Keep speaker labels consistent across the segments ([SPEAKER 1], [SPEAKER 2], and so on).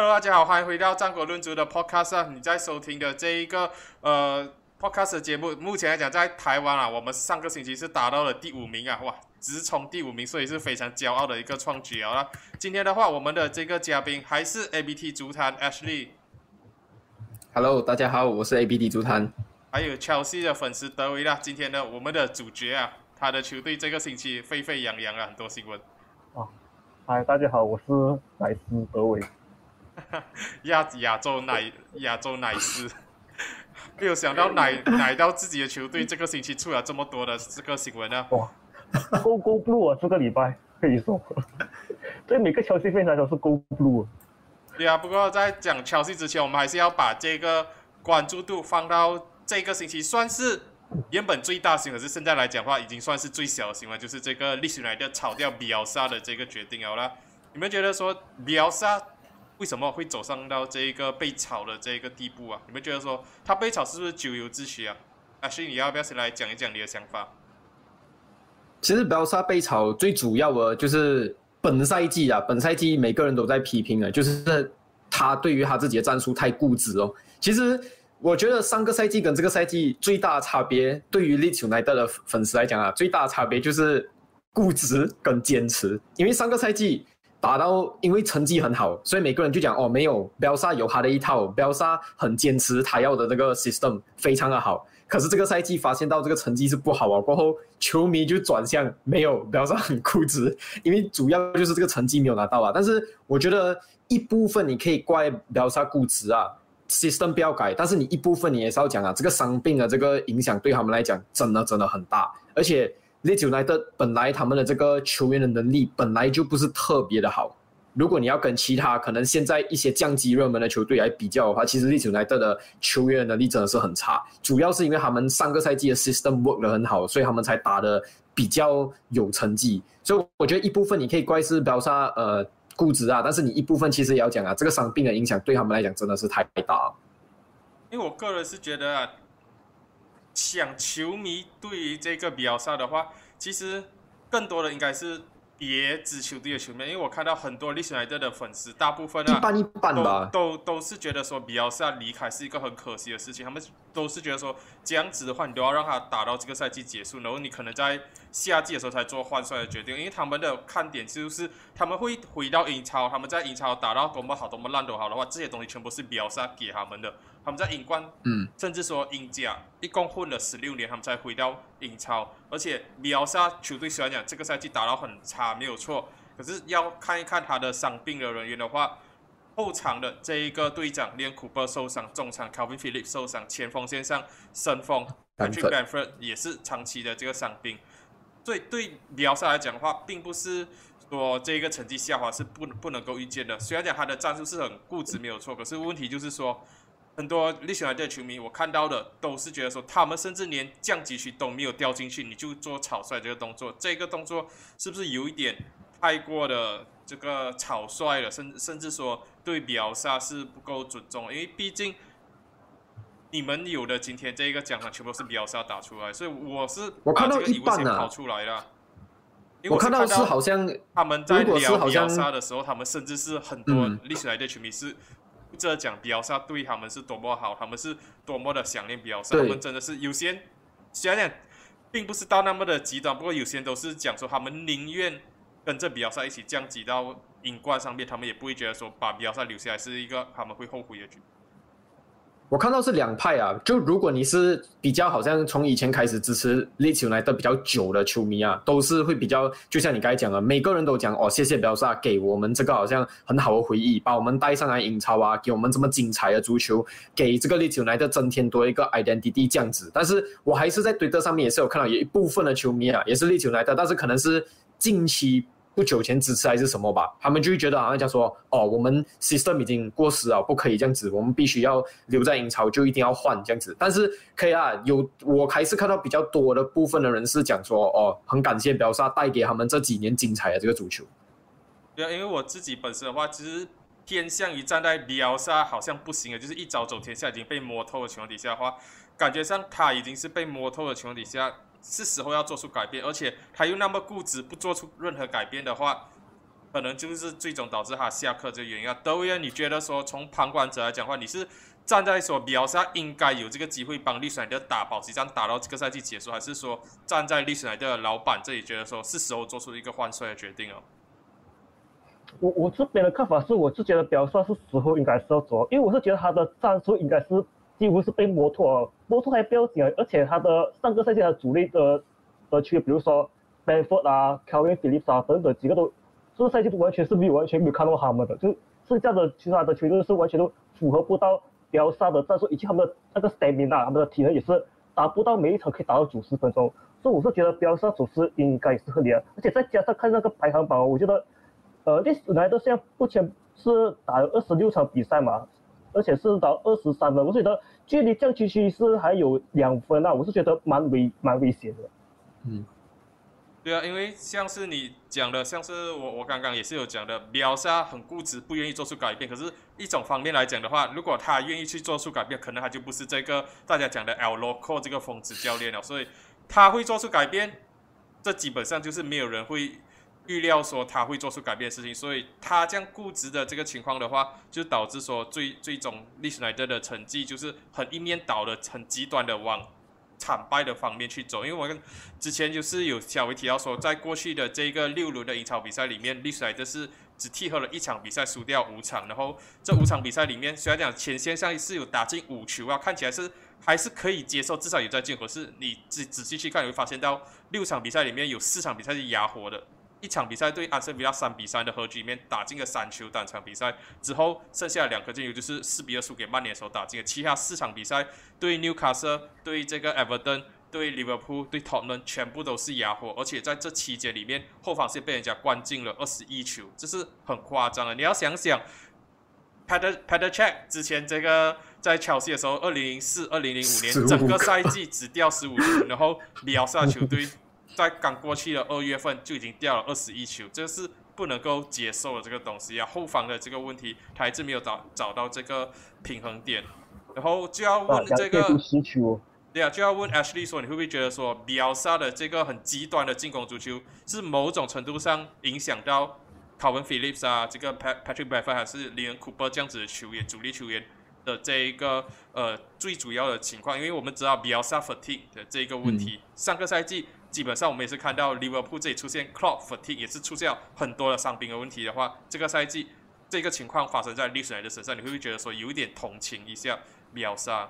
[SPEAKER 1] Hello，大家好，欢迎回到战国论足的 Podcast 啊！你在收听的这一个呃 Podcast 节目，目前来讲在台湾啊，我们上个星期是达到了第五名啊，哇，直冲第五名，所以是非常骄傲的一个创举啊！今天的话，我们的这个嘉宾还是 ABT 足坛 Ashley。
[SPEAKER 2] Hello，大家好，我是 ABT 足坛。
[SPEAKER 1] 还有 Chelsea 的粉丝德维啦，今天呢我们的主角啊，他的球队这个星期沸沸扬扬啊，很多新闻。
[SPEAKER 3] 啊，嗨，大家好，我是莱斯德维。
[SPEAKER 1] 亚亚洲奶亚洲奶师，没有想到奶奶到自己的球队这个星期出了这么多的这个新闻啊！
[SPEAKER 3] 哇，Go Go Blue 啊，这个礼拜可以说，对每个消息非常都是 Go Blue。
[SPEAKER 1] 对啊，不过在讲消息之前，我们还是要把这个关注度放到这个星期，算是原本最大新闻，是现在来讲话已经算是最小的新闻，就是这个历史来的炒掉比奥萨的这个决定好了。你们觉得说比奥萨？为什么会走上到这一个被炒的这个地步啊？你们觉得说他被炒是不是咎由自取啊？阿信，你要不要先来讲一讲你的想法？
[SPEAKER 2] 其实，表萨被炒最主要的就是本赛季啊，本赛季每个人都在批评啊，就是他对于他自己的战术太固执哦。其实，我觉得上个赛季跟这个赛季最大的差别，对于利球奈德的粉丝来讲啊，最大的差别就是固执跟坚持，因为上个赛季。打到，因为成绩很好，所以每个人就讲哦，没有，贝萨有他的一套，贝萨很坚持他要的那个 system，非常的好。可是这个赛季发现到这个成绩是不好啊，过后球迷就转向没有，贝萨很固执，因为主要就是这个成绩没有拿到啊。但是我觉得一部分你可以怪贝萨固执啊，system 不要改，但是你一部分你也是要讲啊，这个伤病的这个影响对他们来讲真的真的很大，而且。利兹莱特本来他们的这个球员的能力本来就不是特别的好，如果你要跟其他可能现在一些降级热门的球队来比较的话，其实利兹莱特的球员能力真的是很差。主要是因为他们上个赛季的 system work 的很好，所以他们才打的比较有成绩。所以我觉得一部分你可以怪是表萨呃固执啊，但是你一部分其实也要讲啊，这个伤病的影响对他们来讲真的是太大。
[SPEAKER 1] 因为我个人是觉得啊。想球迷对于这个比奥萨的话，其实更多的应该是别支球队的球迷，因为我看到很多利兹莱特的粉丝，大部分
[SPEAKER 2] 啊，一般一般吧，
[SPEAKER 1] 都都是觉得说比奥萨离开是一个很可惜的事情，他们都是觉得说这样子的话，你都要让他打到这个赛季结束，然后你可能在夏季的时候才做换帅的决定，因为他们的看点就是他们会回到英超，他们在英超打到多么好多么烂都好的话，这些东西全部是比奥萨给他们的。他们在英冠，嗯，甚至说英甲，一共混了十六年，他们才回到英超。而且米奥萨球队虽然讲这个赛季打到很差，没有错，可是要看一看他的伤病的人员的话，后场的这一个队长连库珀受伤，中场 Calvin Phillips 受伤，前锋线上申锋 Patrick Bamford 也是长期的这个伤病。所以对米奥萨来讲的话，并不是说这个成绩下滑是不不能够预见的。虽然讲他的战术是很固执，没有错，可是问题就是说。很多利兹联队球迷，我看到的都是觉得说，他们甚至连降级区都没有掉进去，你就做草率这个动作，这个动作是不是有一点太过的这个草率了？甚 甚至说对比奥萨是不够尊重，因为毕竟你们有的今天这一个奖项全部是比奥萨打出来，所以我是
[SPEAKER 2] 我看到
[SPEAKER 1] 一
[SPEAKER 2] 半
[SPEAKER 1] 跑出来了。
[SPEAKER 2] 我看到是好像
[SPEAKER 1] 他们在聊比奥萨的时候，他们甚至是很多历史来的球迷是。这讲比奥萨对他们是多么好，他们是多么的想念比奥萨，他们真的是有些想想，并不是到那么的极端，不过有些人都是讲说，他们宁愿跟着比奥萨一起降级到英冠上面，他们也不会觉得说把比奥萨留下来是一个他们会后悔的决定。
[SPEAKER 2] 我看到是两派啊，就如果你是比较好像从以前开始支持利兹来的比较久的球迷啊，都是会比较，就像你刚才讲的，每个人都讲哦，谢谢表萨给我们这个好像很好的回忆，把我们带上来英超啊，给我们这么精彩的足球，给这个利兹来的增添多一个 identity 这样子。但是我还是在推特上面也是有看到有一部分的球迷啊，也是利兹来的，但是可能是近期。不久前支持还是什么吧，他们就会觉得好像讲说，哦，我们 system 已经过时了，不可以这样子，我们必须要留在英超，就一定要换这样子。但是可以啊，有我还是看到比较多的部分的人是讲说，哦，很感谢表萨带给他们这几年精彩的这个足球。
[SPEAKER 1] 对啊，因为我自己本身的话，其实偏向于站在比奥萨好像不行了，就是一早走天下已经被摸透的情况底下的话，感觉上他已经是被摸透的情况底下。是时候要做出改变，而且他又那么固执，不做出任何改变的话，可能就是最终导致他下课这个原因啊。德维恩，你觉得说从旁观者来讲话，你是站在说比奥萨应该有这个机会帮利斯莱德打保级战打到这个赛季结束，还是说站在利斯莱德的老板这里觉得说是时候做出一个换帅的决定哦？
[SPEAKER 3] 我我这边的看法是，我是觉得表帅是时候应该是要走，因为我是觉得他的战术应该是几乎是被摩托摩托还不要紧，而且他的上个赛季的主力的的区，比如说 Benford 啊、Calvin Phillips 啊等等几个都，这个赛季都完全是没有完全没有看到他们的，就是剩下的其他的球队是完全都符合不到表帅的战术，以及他们的那个 stamina，他们的体能也是达不到每一场可以打到九十分钟，所以我是觉得表帅走势应该是合理的，而且再加上看那个排行榜，我觉得。呃，历史来的现在目前是打了二十六场比赛嘛，而且是到二十三分，我觉得距离降区区是还有两分啊，我是觉得蛮危蛮危险的。
[SPEAKER 2] 嗯，
[SPEAKER 1] 对啊，因为像是你讲的，像是我我刚刚也是有讲的，表萨很固执，不愿意做出改变。可是一种方面来讲的话，如果他愿意去做出改变，可能他就不是这个大家讲的 L Loco 这个疯子教练了。所以他会做出改变，这基本上就是没有人会。预料说他会做出改变的事情，所以他这样固执的这个情况的话，就导致说最最终利斯莱德的成绩就是很一面倒的、很极端的往惨败的方面去走。因为我跟之前就是有小维提到说，在过去的这个六轮的英超比赛里面，利斯莱德是只踢和了一场比赛，输掉五场。然后这五场比赛里面，虽然讲前线上是有打进五球啊，看起来是还是可以接受，至少有在进。可是你仔仔细去看，你会发现到六场比赛里面有四场比赛是压活的。一场比赛对安森比亚三比三的和局里面打进了三球，单场比赛之后剩下两颗进球就是四比二输给曼联的时候打进的，其他四场比赛对纽卡斯、对这个埃弗顿、对利物浦、对托顿全部都是哑火，而且在这期间里面后防线被人家灌进了二十一球，这是很夸张的。你要想想 p a t e r p a t e r c h e c k 之前这个在切尔西的时候，二零零四、二零零五年整个赛季只掉十五球，然后里奥萨球队。在刚过去的二月份就已经掉了二十一球，这是不能够接受的这个东西啊。后防的这个问题，他一直没有找找到这个平衡点，然后就要问这个，对啊，就要问 Ashley 说，你会不会觉得说，比奥萨的这个很极端的进攻足球，是某种程度上影响到 Calvin Phillips 啊，这个 Patrick b r a f f o r d 还是 Leon Cooper 这样子的球员，主力球员的这一个呃最主要的情况？因为我们知道比奥萨 fatigue 的这个问题，上个赛季。基本上我们也是看到利物浦这里出现 clock fatigue，也是出现很多的伤兵的问题的话，这个赛季这个情况发生在利斯莱的身上，你会不会觉得说有一点同情一下秒杀？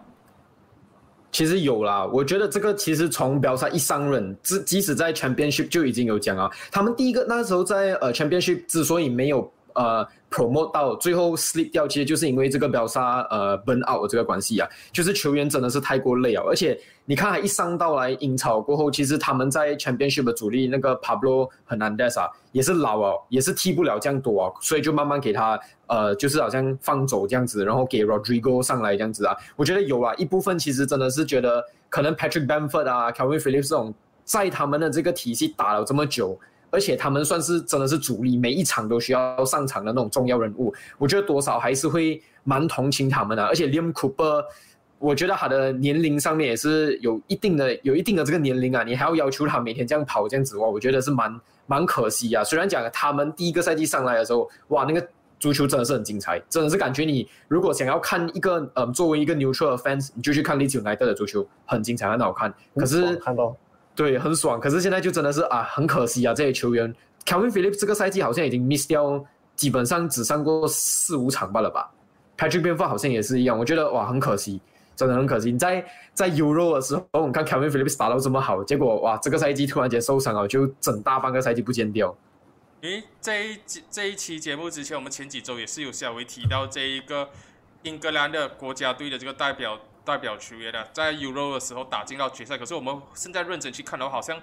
[SPEAKER 2] 其实有啦，我觉得这个其实从表萨一上任，即即使在 Championship 就已经有讲啊，他们第一个那时候在呃 Championship 之所以没有呃。Promote 到最后 slip 掉，其实就是因为这个表杀呃 burn out 这个关系啊，就是球员真的是太过累啊，而且你看他一上到来英超过后，其实他们在 championship 的主力那个 Pablo Hernandez 啊，也是老啊，也是踢不了这样多啊，所以就慢慢给他呃，就是好像放走这样子，然后给 Rodrigo 上来这样子啊，我觉得有啊一部分其实真的是觉得可能 Patrick Bamford 啊，Calvin Phillips 这种在他们的这个体系打了这么久。而且他们算是真的是主力，每一场都需要上场的那种重要人物，我觉得多少还是会蛮同情他们的。而且 Liam Cooper，我觉得他的年龄上面也是有一定的、有一定的这个年龄啊，你还要要求他每天这样跑这样子哇，我觉得是蛮蛮可惜啊。虽然讲他们第一个赛季上来的时候，哇，那个足球真的是很精彩，真的是感觉你如果想要看一个嗯，作为一个 neutral fans，你就去看利兹来德的足球，很精彩，很好看。可是
[SPEAKER 3] 看到。
[SPEAKER 2] 对，很爽。可是现在就真的是啊，很可惜啊，这些球员，Kevin Phillips 这个赛季好像已经 miss 掉，基本上只上过四五场罢了吧。Patrick b e n f o r 好像也是一样，我觉得哇，很可惜，真的很可惜。你在在 Euro 的时候，我们看 Kevin Phillips 打到这么好，结果哇，这个赛季突然间受伤了，就整大半个赛季不见掉。
[SPEAKER 1] 诶，这一这一期节目之前，我们前几周也是有稍微提到这一个英格兰的国家队的这个代表。代表球员的在 Euro 的时候打进到决赛，可是我们现在认真去看的话，好像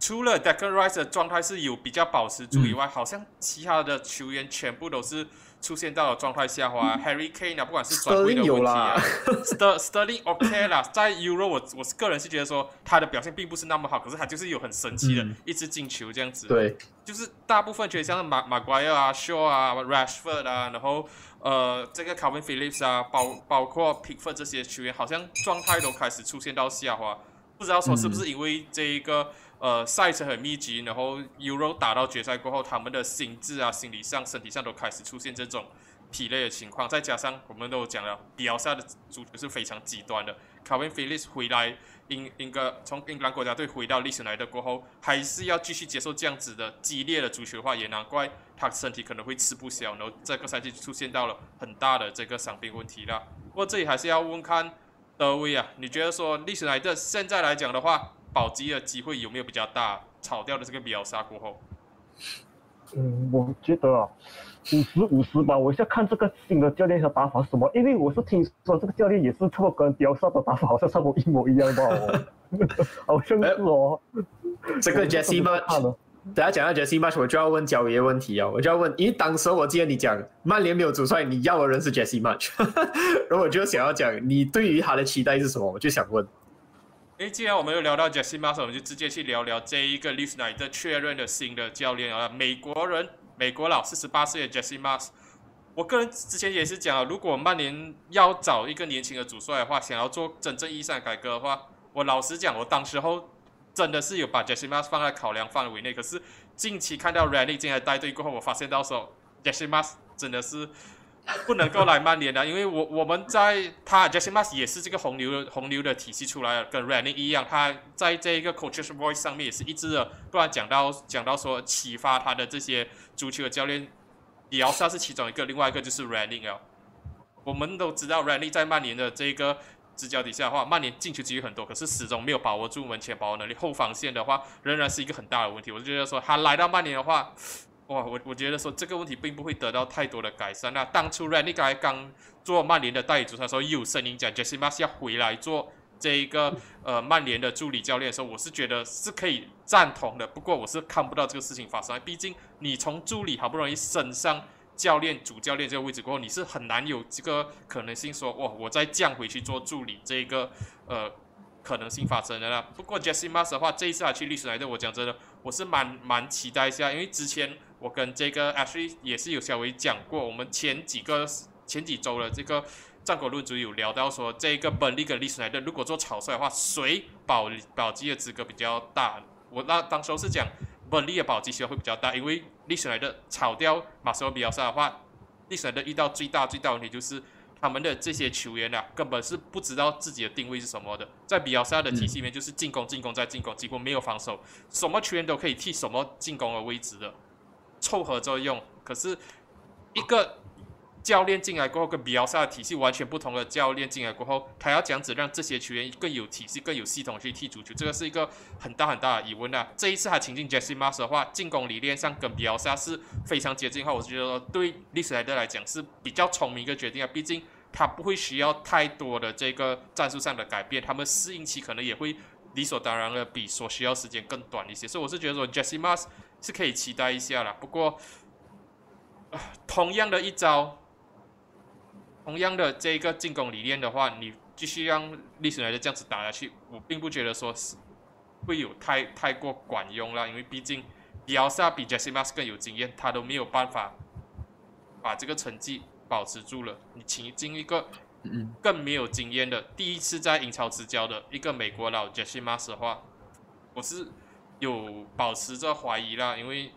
[SPEAKER 1] 除了 Declan Rice 的状态是有比较保持住以外，好像其他的球员全部都是出现到了状态下滑。Harry Kane 啊，不管是转会的问题啊，Ster Sterling OK 啦，在 Euro 我我是个人是觉得说他的表现并不是那么好，可是他就是有很神奇的一支进球这样子。
[SPEAKER 2] 对，
[SPEAKER 1] 就是大部分球员像马马奎尔啊、Shaw 啊、Rashford 啊，然后。呃，这个 Calvin Phillips 啊，包包括 Pickford 这些球员，好像状态都开始出现到下滑，不知道说是不是因为这一个呃赛程很密集，然后 Euro 打到决赛过后，他们的心智啊、心理上、身体上都开始出现这种疲累的情况，再加上我们都讲了，比奥萨的足球是非常极端的，Kevin Phillips 回来。英英格从英格兰国家队回到历史来的过后，还是要继续接受这样子的激烈的足球的话，也难怪他身体可能会吃不消，然后这个赛季出现到了很大的这个伤病问题了。不过这里还是要问看德威啊，你觉得说历史来的现在来讲的话，保级的机会有没有比较大？炒掉的这个比奥沙过后，
[SPEAKER 3] 嗯，我觉得啊。五十五十吧，我在看这个新的教练的打法是什么，因为我是听说这个教练也是差不多跟雕沙的打法好像差不多一模一样吧，好像是哦。
[SPEAKER 2] 这个 Jesse March，等下讲到 Jesse March，我就要问焦爷问题哦，我就要问，因为当时我记得你讲曼联没有主帅，你要的人是 Jesse March，然后我就想要讲你对于他的期待是什么，我就想问。
[SPEAKER 1] 诶，既然我们又聊到 Jesse March，我们就直接去聊聊这一个 l i s t n 的确认的新的教练啊，美国人。美国佬四十八岁的 Jesse Mars，我个人之前也是讲，如果曼联要找一个年轻的主帅的话，想要做真正意义上的改革的话，我老实讲，我当时候真的是有把 Jesse Mars 放在考量范围内。可是近期看到 Randy 进来带队过后，我发现到时候 Jesse Mars 真的是不能够来曼联的，因为我我们在他 Jesse Mars 也是这个红牛的红牛的体系出来的，跟 Randy 一样，他在这一个 Coaches Voice 上面也是一直的，不然讲到讲到说启发他的这些。足球的教练，也要算是其中一个，另外一个就是 Randy 啊。我们都知道 Randy 在曼联的这个执教底下的话，曼联进球机会很多，可是始终没有把握住门前把握能力，后防线的话仍然是一个很大的问题。我就觉得说他来到曼联的话，哇，我我觉得说这个问题并不会得到太多的改善。那当初 Randy 刚做曼联的代理主帅说，有声音讲 Jesse Marsh 要回来做。这一个呃曼联的助理教练的时候，我是觉得是可以赞同的。不过我是看不到这个事情发生，毕竟你从助理好不容易升上教练、主教练这个位置过后，你是很难有这个可能性说哇，我再降回去做助理这个呃可能性发生的啦。不过 Jesse Mas 的话，这一次他去历史来的，我讲真的，我是蛮蛮期待一下，因为之前我跟这个 Ashley 也是有稍微讲过，我们前几个前几周的这个。战国论足有聊到说，这个本利跟历史来的，如果做草率的话，谁保保级的资格比较大？我那当时候是讲本利的保级机会会比较大，因为历史来的炒掉马斯洛比奥萨的话，历史来的遇到最大最大问题就是他们的这些球员啊，根本是不知道自己的定位是什么的，在比奥萨的体系里面就是进攻进攻再进攻，几乎没有防守，什么球员都可以替什么进攻的位置的凑合着用，可是一个。教练进来过后，跟比奥萨的体系完全不同的教练进来过后，他要讲子让这些球员更有体系、更有系统去踢足球，这个是一个很大很大的疑问啊。这一次他请进 Jesse m a s 的话，进攻理念上跟比奥萨是非常接近的话，我是觉得对历史莱德来讲是比较聪明一个决定啊。毕竟他不会需要太多的这个战术上的改变，他们适应期可能也会理所当然的比所需要时间更短一些，所以我是觉得说 Jesse Mas 是可以期待一下啦。不过，同样的一招。同样的这个进攻理念的话，你继续让历史来的这样子打下去，我并不觉得说是会有太太过管用了，因为毕竟比奥萨比 Jesse Mas 更有经验，他都没有办法把这个成绩保持住了。你请进一个更没有经验的第一次在英超执教的一个美国佬 Jesse Mas 的话，我是有保持着怀疑啦，因为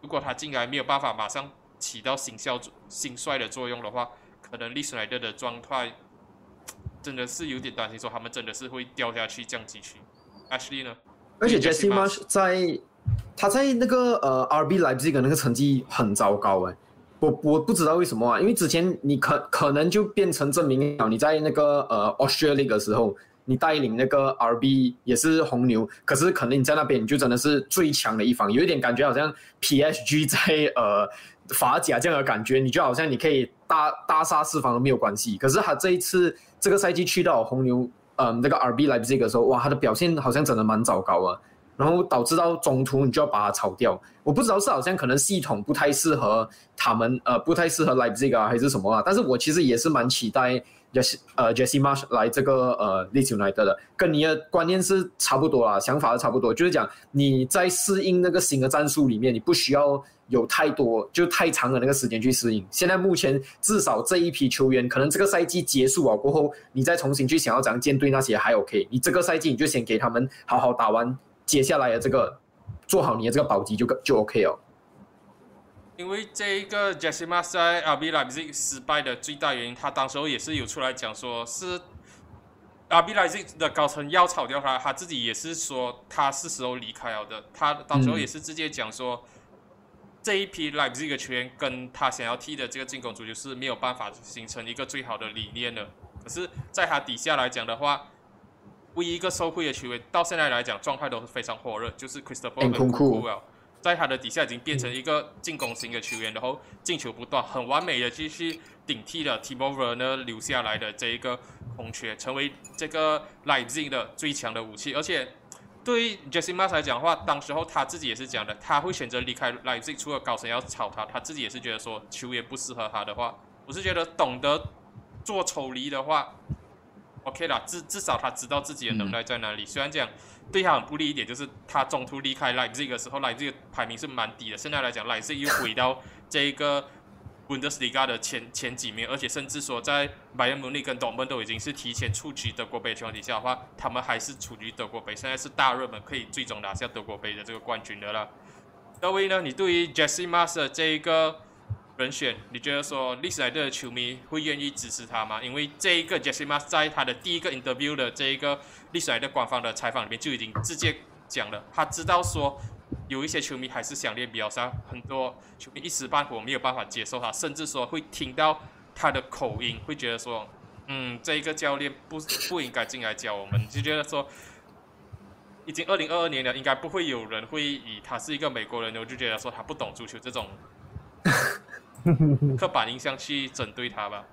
[SPEAKER 1] 如果他进来没有办法马上起到新效新帅的作用的话。可能历史来的的状态真的是有点担心，说他们真的是会掉下去降级区。Ashley 呢？
[SPEAKER 2] 而且 Jesse Marsh 在他在那个呃 RB 来这个那个成绩很糟糕哎，我我不知道为什么啊，因为之前你可可能就变成证明了你在那个呃 Australia 的时候，你带领那个 RB 也是红牛，可是可能你在那边你就真的是最强的一方，有一点感觉好像 PSG 在呃。法甲这样的感觉，你就好像你可以大大杀四方都没有关系。可是他这一次这个赛季去到红牛，嗯，那个 RB 来这个时候，哇，他的表现好像真的蛮糟糕啊。然后导致到中途你就要把他炒掉。我不知道是好像可能系统不太适合他们，呃，不太适合来这个啊，还是什么啊？但是我其实也是蛮期待 Jesse 呃 Jesse Marsh 来这个呃 Leeds United 的，跟你的观念是差不多啦，想法是差不多，就是讲你在适应那个新的战术里面，你不需要。有太多就太长的那个时间去适应。现在目前至少这一批球员，可能这个赛季结束了过后，你再重新去想要怎样建队那些还 OK。你这个赛季你就先给他们好好打完接下来的这个做好你的这个保级就就 OK 了。
[SPEAKER 1] 因为这一个 Jesse m a s 在 RB Leipzig 失败的最大原因，他当时候也是有出来讲说，是 RB Leipzig 的高层要炒掉他，他自己也是说他是时候离开了的。他当时候也是直接讲说，这一批 Leipzig 的球员跟他想要踢的这个进攻足球是没有办法形成一个最好的理念的。可是，在他底下来讲的话，唯一一个受惠的球员到现在来讲状态都是非常火热，就是 Christopher c o o 在他的底下已经变成一个进攻型的球员，然后进球不断，很完美的继续顶替了 Timover 呢留下来的这一个空缺，成为这个 Leipzig 的最强的武器。而且对于 Jesse m a s 来讲的话，当时候他自己也是讲的，他会选择离开 Leipzig，除了高层要炒他，他自己也是觉得说球员不适合他的话，我是觉得懂得做抽离的话，OK 啦，至至少他知道自己的能耐在哪里。虽然讲。对他很不利一点，就是他中途离开莱比锡的时候，莱比锡排名是蛮低的。现在来讲，莱比锡又回到这一个 Bundesliga 的前前几名，而且甚至说在拜仁慕尼跟多蒙都已经是提前出局德国杯情况底下的话，他们还是处于德国杯，现在是大热门，可以最终拿下德国杯的这个冠军的了。各位呢，你对于 Jesse Master 这一个？人选，你觉得说历史莱的球迷会愿意支持他吗？因为这一个 Jesse Mas 在他的第一个 interview 的这一个历史莱特官方的采访里面就已经直接讲了，他知道说有一些球迷还是想练比较少，很多球迷一时半会没有办法接受他，甚至说会听到他的口音，会觉得说，嗯，这一个教练不不应该进来教我们，就觉得说，已经二零二二年了，应该不会有人会以他是一个美国人，我就觉得说他不懂足球这种。刻板印象去针对他吧。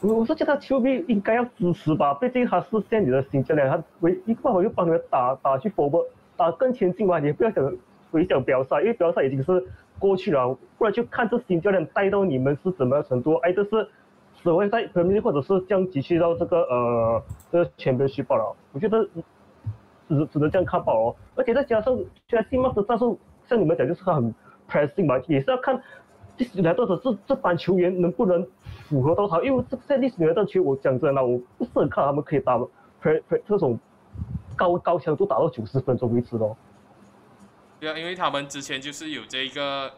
[SPEAKER 3] 我我是觉得球迷应该要支持吧，毕竟他是现你的新教练，他唯一办法就帮你们打打去 forward，打更前进嘛。你不要想回想标赛，因为标赛已经是过去了，不然就看这新教练带到你们是怎么样程度。哎，这是只会在 Premier 或者是降级去到这个呃这个前边去报了。我觉得只只能这样看报哦。而且再加上现在新马的战术，像你们讲就是他很 pressing 嘛，也是要看。历史来，到的这这班球员能不能符合到他？因为这在历史来的球，我讲真的，我不是很看他们可以打，pre pre 这种高高强度打到九十分钟为止咯。
[SPEAKER 1] 对啊，因为他们之前就是有这个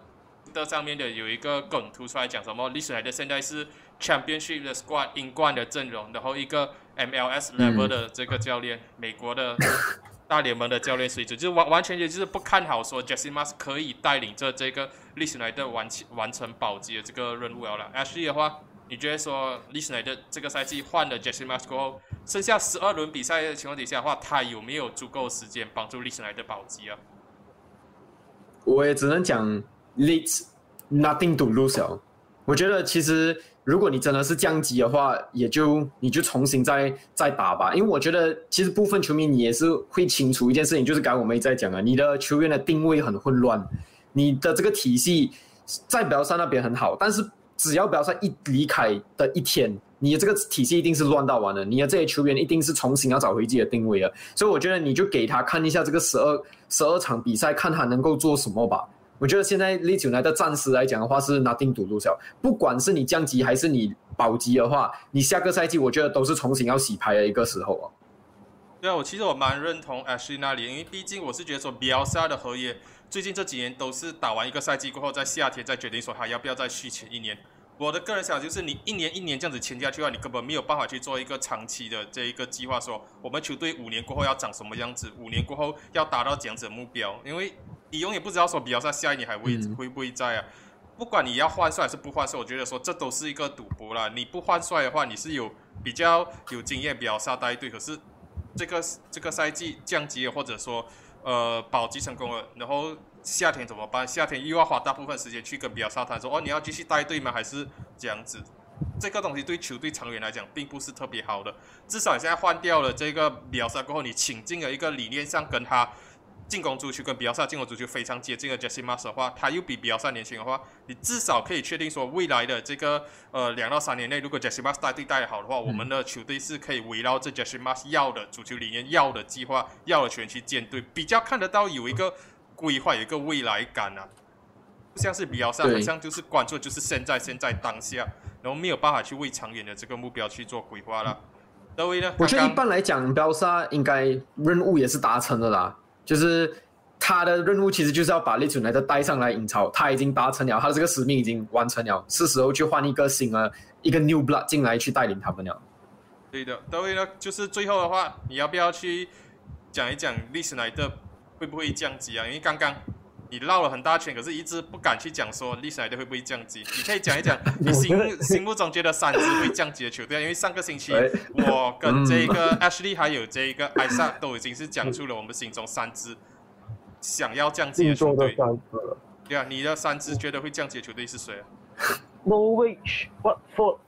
[SPEAKER 1] 的上面的有一个梗图出来讲什么，历史来的现在是 Championship 的 squad 英冠的阵容，然后一个 MLS level 的这个教练，美国的。大联盟的教练水准，就是完完全全就是不看好说 Jesse Mas 可以带领着这个历史来的完完成保级的这个任务了。Ashley 的话，你觉得说历史来的这个赛季换了 Jesse Mas 过后，剩下十二轮比赛的情况底下的话，他有没有足够时间帮助历史来的保级啊？
[SPEAKER 2] 我也只能讲 Leeds nothing to lose。我觉得其实。如果你真的是降级的话，也就你就重新再再打吧。因为我觉得其实部分球迷你也是会清楚一件事情，就是刚刚我们也在讲啊，你的球员的定位很混乱，你的这个体系在表赛那边很好，但是只要表赛一离开的一天，你的这个体系一定是乱到完了，你的这些球员一定是重新要找回自己的定位了。所以我觉得你就给他看一下这个十二十二场比赛，看他能够做什么吧。我觉得现在利九来的暂时来讲的话是拿定赌注小，不管是你降级还是你保级的话，你下个赛季我觉得都是重新要洗牌的一个时候啊。
[SPEAKER 1] 对啊，我其实我蛮认同 Ashley 那里，因为毕竟我是觉得说 b l 萨的合约最近这几年都是打完一个赛季过后，在夏天再决定说他要不要再续签一年。我的个人想法就是，你一年一年这样子签下去的话，你根本没有办法去做一个长期的这一个计划，说我们球队五年过后要长什么样子，五年过后要达到这样子的目标，因为你永远不知道说比赛下一年还会会不会在啊。不管你要换帅还是不换帅，我觉得说这都是一个赌博啦。你不换帅的话，你是有比较有经验比较赛带队，可是这个这个赛季降级了，或者说呃保级成功了，然后。夏天怎么办？夏天又要花大部分时间去跟比尔沙谈说哦，你要继续带队吗？还是这样子？这个东西对球队长远来讲并不是特别好的。至少你现在换掉了这个比尔沙过后，你请进了一个理念上跟他。进攻足球跟比奥萨进攻足球非常接近的 Jesse Mas 的话，他又比比奥萨年轻的话，你至少可以确定说，未来的这个呃两到三年内，如果 Jesse Mas 带队带好的话，我们的球队是可以围绕着 Jesse Mas 要的足球理念、要的计划、要的球员去建队，比较看得到有一个规划、有一个未来感啊。不像是比亚萨，好像就是关注就是现在、现在当下，然后没有办法去为长远的这个目标去做规划了。德威呢？
[SPEAKER 2] 我觉得一般来讲，标萨应该任务也是达成的啦，就是他的任务其实就是要把利存来的带上来英超，他已经达成了，他的这个使命已经完成了，是时候去换一个新的一个 new blood 进来去带领他们了。
[SPEAKER 1] 对的，德威呢，就是最后的话，你要不要去讲一讲历史莱特会不会降级啊？因为刚刚你绕了很大圈，可是一直不敢去讲说历史莱特会不会降级。你可以讲一讲 你心目心目中觉得三支会降级的球队，因为上个星期
[SPEAKER 2] 哎
[SPEAKER 1] 我跟这个 Ashley 还有这个艾萨都已经是讲出了我们心中三支想要降级的球队。对啊，你的三支觉得会降级的球队是谁啊
[SPEAKER 3] ？Norwich、Watford，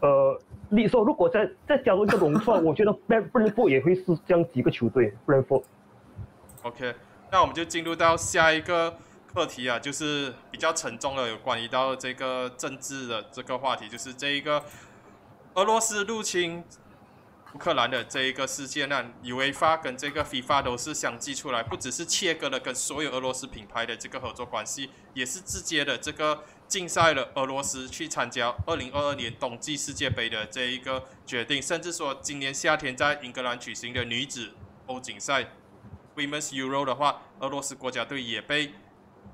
[SPEAKER 3] 呃，你说如果再再加入一个融创，我觉得 Brentford 也会是这样几个球队，Brentford。
[SPEAKER 1] OK，那我们就进入到下一个课题啊，就是比较沉重的，有关于到这个政治的这个话题，就是这一个俄罗斯入侵乌克兰的这一个事件呢，UEFA 跟这个 FIFA 都是相继出来，不只是切割了跟所有俄罗斯品牌的这个合作关系，也是直接的这个禁赛了俄罗斯去参加二零二二年冬季世界杯的这一个决定，甚至说今年夏天在英格兰举行的女子欧锦赛 Women's Euro 的话，俄罗斯国家队也被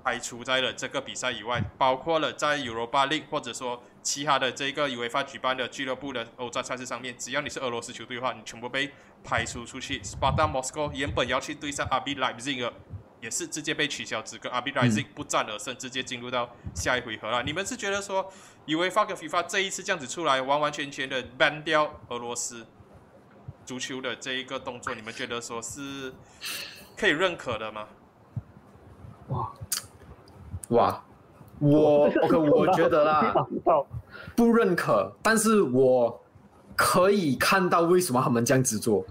[SPEAKER 1] 排除在了这个比赛以外，包括了在 Europa League 或者说其他的这个 UEFA 举办的俱乐部的欧战赛事上面，只要你是俄罗斯球队的话，你全部被排除出去。Sparta Moscow 原本要去对上 RB Leipzig 的，也是直接被取消资格，RB Leipzig 不战而胜，直接进入到下一回合了。你们是觉得说 UEFA 跟 FIFA 这一次这样子出来，完完全全的 ban 掉俄罗斯足球的这一个动作，你们觉得说是可以认可的吗？
[SPEAKER 3] 哇，
[SPEAKER 2] 哇，我 OK，我觉得啦，不认可，但是我可以看到为什么他们这样子做。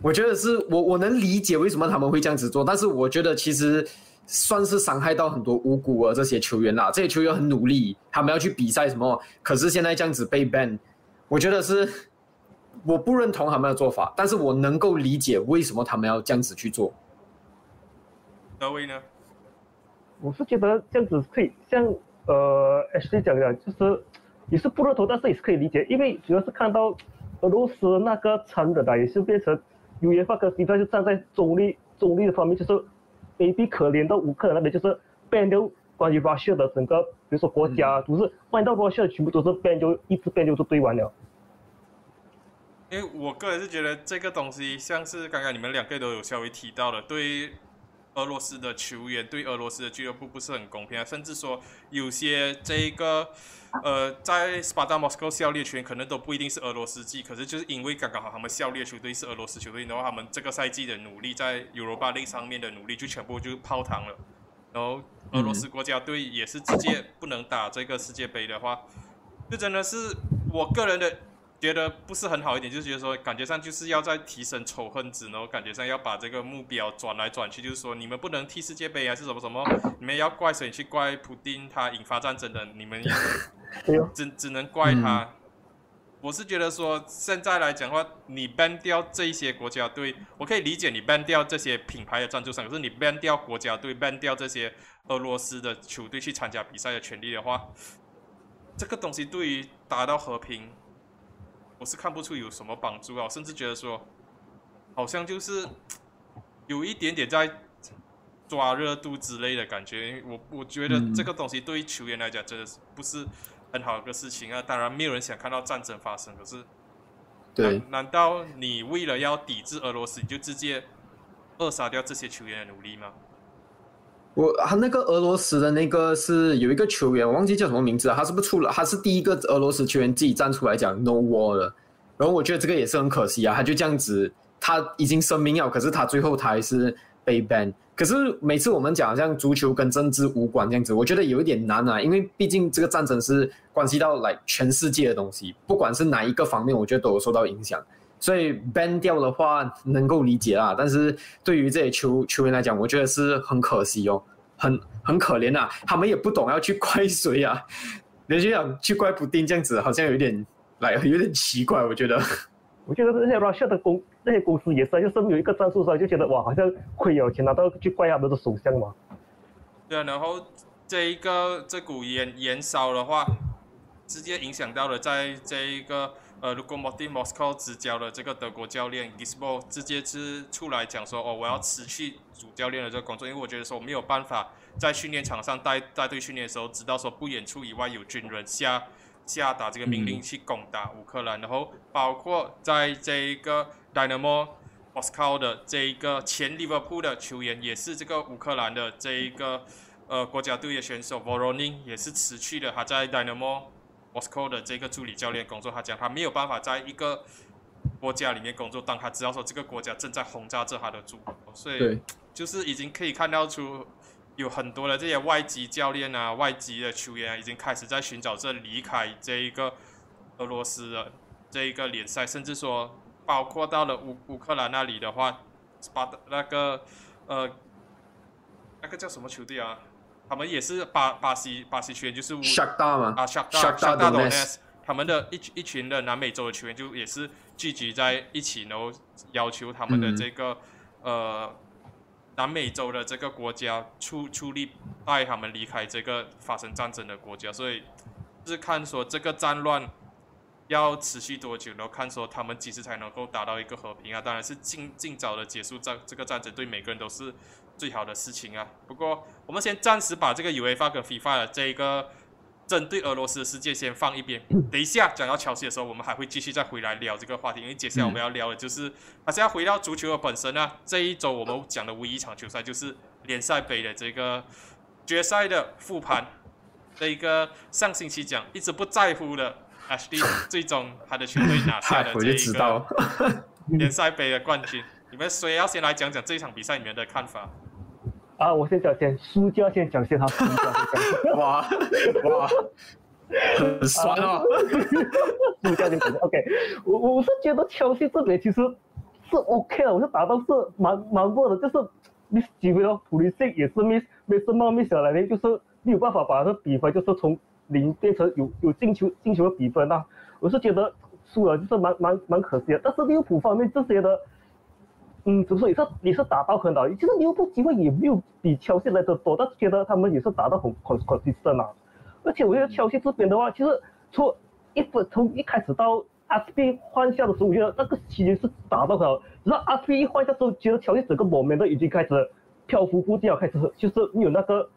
[SPEAKER 2] 我觉得是我我能理解为什么他们会这样子做，但是我觉得其实算是伤害到很多无辜的这些球员啦。这些球员很努力，他们要去比赛什么，可是现在这样子被 ban，我觉得是我不认同他们的做法，但是我能够理解为什么他们要这样子去做。
[SPEAKER 1] 德威呢？
[SPEAKER 3] 我是觉得这样子可以像呃 H D 讲的，就是也是不认同，但是也是可以理解，因为主要是看到俄罗斯那个残忍啊，也是变成 UEFA 跟 FIFA 就站在中立中立的方面，就是 A B 可怜到乌克兰那边，就是 ban 掉关于 Russia 的整个，比如说国家，都是换到 Russia 全部都是 ban 就一直 ban 就都对完了。
[SPEAKER 1] 因为我个人是觉得这个东西，像是刚刚你们两个都有稍微提到的，对俄罗斯的球员、对俄罗斯的俱乐部不是很公平啊，甚至说有些这个呃在 Sparta Moscow 效力的球员可能都不一定是俄罗斯籍，可是就是因为刚刚好他们效力的球队是俄罗斯球队，然后他们这个赛季的努力在 Europa League 上面的努力就全部就泡汤了，然后俄罗斯国家队也是直接不能打这个世界杯的话，就真的是我个人的觉得不是很好一点，就是觉得说感觉上就是要在提升仇恨值，然后感觉上要把这个目标转来转去，就是说你们不能踢世界杯还是什么什么，你们要怪谁去怪普丁他引发战争的，你们 只只能怪他。我是觉得说现在来讲的话，你 ban 掉这一些国家队，我可以理解你 ban 掉这些品牌的赞助商，可是你 ban 掉国家队，ban 掉这些俄罗斯的球队去参加比赛的权利的话，这个东西对于达到和平，我是看不出有什么帮助啊，甚至觉得说，好像就是有一点点在抓热度之类的感觉。我我觉得
[SPEAKER 2] 嗯
[SPEAKER 1] 这个东西对于球员来讲真的是不是很好的事情啊。当然，没有人想看到战争发生，可是
[SPEAKER 2] 对，
[SPEAKER 1] 难难道你为了要抵制俄罗斯，你就直接扼杀掉这些球员的努力吗？
[SPEAKER 2] 我他那个俄罗斯的那个是有一个球员，我忘记叫什么名字了，他是不是出了？他是第一个俄罗斯球员自己站出来讲 no war 的。然后我觉得这个也是很可惜啊，他就这样子，他已经声明了，可是他最后他还是被 ban。可是每次我们讲像足球跟政治无关这样子，我觉得有一点难啊，因为毕竟这个战争是关系到来全世界的东西，不管是哪一个方面，我觉得都有受到影响。所以 ban 掉的话能够理解啦，但是对于这些球球员来讲，我觉得是很可惜哦，很很可怜啊，他们也不懂要去怪谁啊，人家想去怪普丁这样子，好像有点来有点奇怪，我觉得。
[SPEAKER 3] 我觉得这些 Russia 的公那些公司也是啊，就是有一个战术上就觉得哇，好像亏有钱拿到去怪他们的首相嘛。
[SPEAKER 1] 对啊，然后这一个这股烟烟烧的话，直接影响到了在这一个呃，如果 m o t i Moscow 执教的这个德国教练 Gisbo 直接是出来讲说，哦，我要辞去主教练的这个工作，因为我觉得说没有办法在训练场上带带队训练的时候，知道说不远处以外有军人下下达这个命令去攻打乌克兰，然后包括在这一个 Dynamo Moscow 的这一个前 Liverpool 的球员，也是这个乌克兰的这一个呃国家队的选手 Voronin 也是辞去了他在 Dynamo。Moscow 的这个助理教练工作，他讲他没有办法在一个国家里面工作，当他知道说这个国家正在轰炸着他的祖国，所以就是已经可以看到出有很多的这些外籍教练啊、外籍的球员啊，已经开始在寻找着离开这一个俄罗斯的这一个联赛，甚至说包括到了乌乌克兰那里的话，把那个呃那个叫什么球队啊？他们也是巴巴西巴西球员，就是
[SPEAKER 2] 沙达嘛
[SPEAKER 1] 啊，沙大沙达的 S，他们的一一群的南美洲的球员就也是聚集在一起，然后要求他们的这个呃南美洲的这个国家出出力带他们离开这个发生战争的国家，所以是看说这个战乱要持续多久，然后看说他们几时才能够达到一个和平啊？当然是尽尽早的结束战这个战争，对每个人都是。最好的事情啊！不过我们先暂时把这个 UEFA 跟 FIFA 的这一个针对俄罗斯的事件先放一边。等一下讲到乔西的时候，我们还会继续再回来聊这个话题，因为接下来我们要聊的就是还是要回到足球的本身啊。这一周我们讲的唯一一场球赛就是联赛杯的这个决赛的复盘。这一个上星期讲一直不在乎的 Ashley，最终他的球队拿下了 这一个联赛杯的冠军。你们谁要先来讲讲这一场比赛里面的看法？
[SPEAKER 3] 啊，我先讲先，输家先讲先，他输家先讲。
[SPEAKER 2] 哇哇，很酸哦。
[SPEAKER 3] 输家先讲，OK。我我是觉得乔西这边其实是 OK 的，我是打到是蛮蛮过的，就是 miss 机会咯，普利西也是 miss，没什么 miss 来的，就是没有办法把这比分就是从零变成有有进球进球的比分呐。我是觉得输了就是蛮蛮蛮可惜的，但是利物浦方面这些的。嗯，怎么说也是也是打到很好，其实利物浦机会也没有比乔西来的多，但是觉得他们也是打到很很很谨慎啊。而且我觉得乔西这边的话，其实从一分从一开始到阿斯皮换下的时候，我觉得那个期间是打到很好。直到阿斯皮一换下之后，觉得乔西整个某面都已经开始漂浮不掉，开始就是没有那个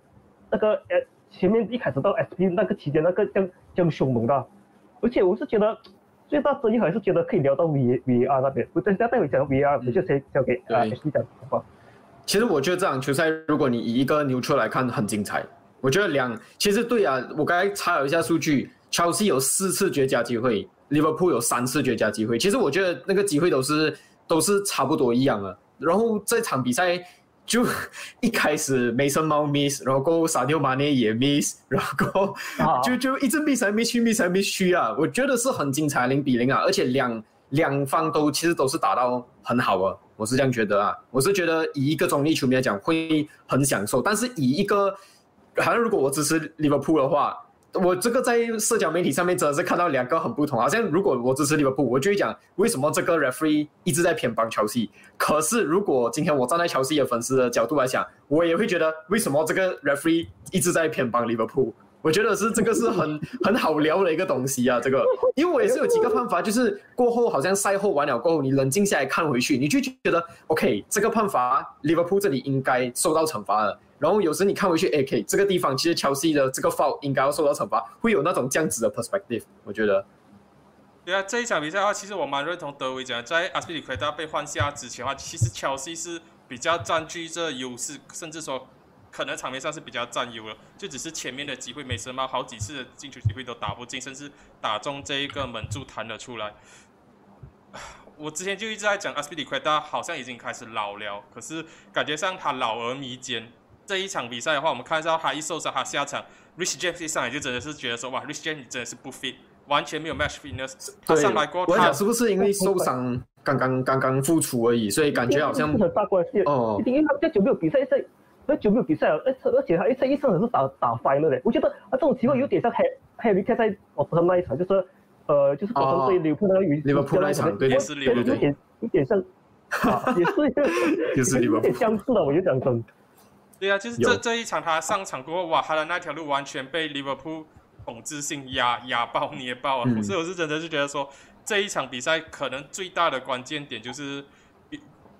[SPEAKER 3] 那个呃前面一开始到 SP 那个期间那个这样这样凶猛的。而且我是觉得。最大争议还是觉得可以聊到 V V R 那边，我等下待会讲 V R，我就先交给啊 S 讲好吧。
[SPEAKER 2] 其实我觉得这场球赛，如果你以一个牛车来看，很精彩。我觉得两，其实对啊，我刚才查了一下数据，切西有四次绝佳机会，Liverpool 有三次绝佳机会。其实我觉得那个机会都是都是差不多一样的。然后这场比赛。就一开始梅森猫 miss，然后萨迪奥马内也 miss，然后 就就一直 miss 来 miss 去 miss 来 miss 去啊！我觉得是很精彩，零比零啊！而且两两方都其实都是打到很好啊，我是这样觉得啊！我是觉得以一个中立球迷来讲会很享受，但是以一个好像如果我支持利物浦的话。我这个在社交媒体上面真的是看到两个很不同，好像如果我支持利物浦，我就会讲为什么这个 referee 一直在偏帮乔西。可是如果今天我站在乔西的粉丝的角度来讲，我也会觉得为什么这个 referee 一直在偏帮利物浦。我觉得是这个是很 很好聊的一个东西啊，这个，因为我也是有几个判罚，就是过后好像赛后完了过后，你冷静下来看回去，你就觉得 OK，这个判罚利物浦这里应该受到惩罚了。然后有时你看回去，AK 这个地方其实乔西的这个 foul 应该要受到惩罚，会有那种这样子的 perspective，我觉得。
[SPEAKER 1] 对啊，这一场比赛的话，其实我蛮认同德维讲，在阿斯皮奎达被换下之前的话，其实乔西是比较占据这优势，甚至说。可能场面上是比较占优了，就只是前面的机会，梅森猫好几次的进球机会都打不进，甚至打中这一个门柱弹了出来。我之前就一直在讲阿斯皮里奎达好像已经开始老了，可是感觉上他老而弥坚。这一场比赛的话，我们看到他一受伤，他下场，Rich James 一上来就真的是觉得说，哇，Rich James 真的是不 fit，完全没有 match fitness。他上来过，
[SPEAKER 2] 我想是不是因为受伤刚刚刚刚复出而已，所以感觉好像
[SPEAKER 3] 很大关系哦。一定因为他这久没有比赛在。很久没有比赛了，而而且他一赛一胜是打打 final 的，我觉得啊这种情况有点像黑黑离开在我们那一场，就是呃就是早上对利物浦那个
[SPEAKER 2] 利物浦那一场，对对
[SPEAKER 1] 对
[SPEAKER 3] 对，有点有点像，也是
[SPEAKER 2] 也是
[SPEAKER 3] 有点相似的，我就讲真。
[SPEAKER 1] 对啊，就是这这一场他上场过后，哇，他的那条路完全被利物浦统治性压压爆捏爆啊！所以我是真的是觉得说，这一场比赛可能最大的关键点就是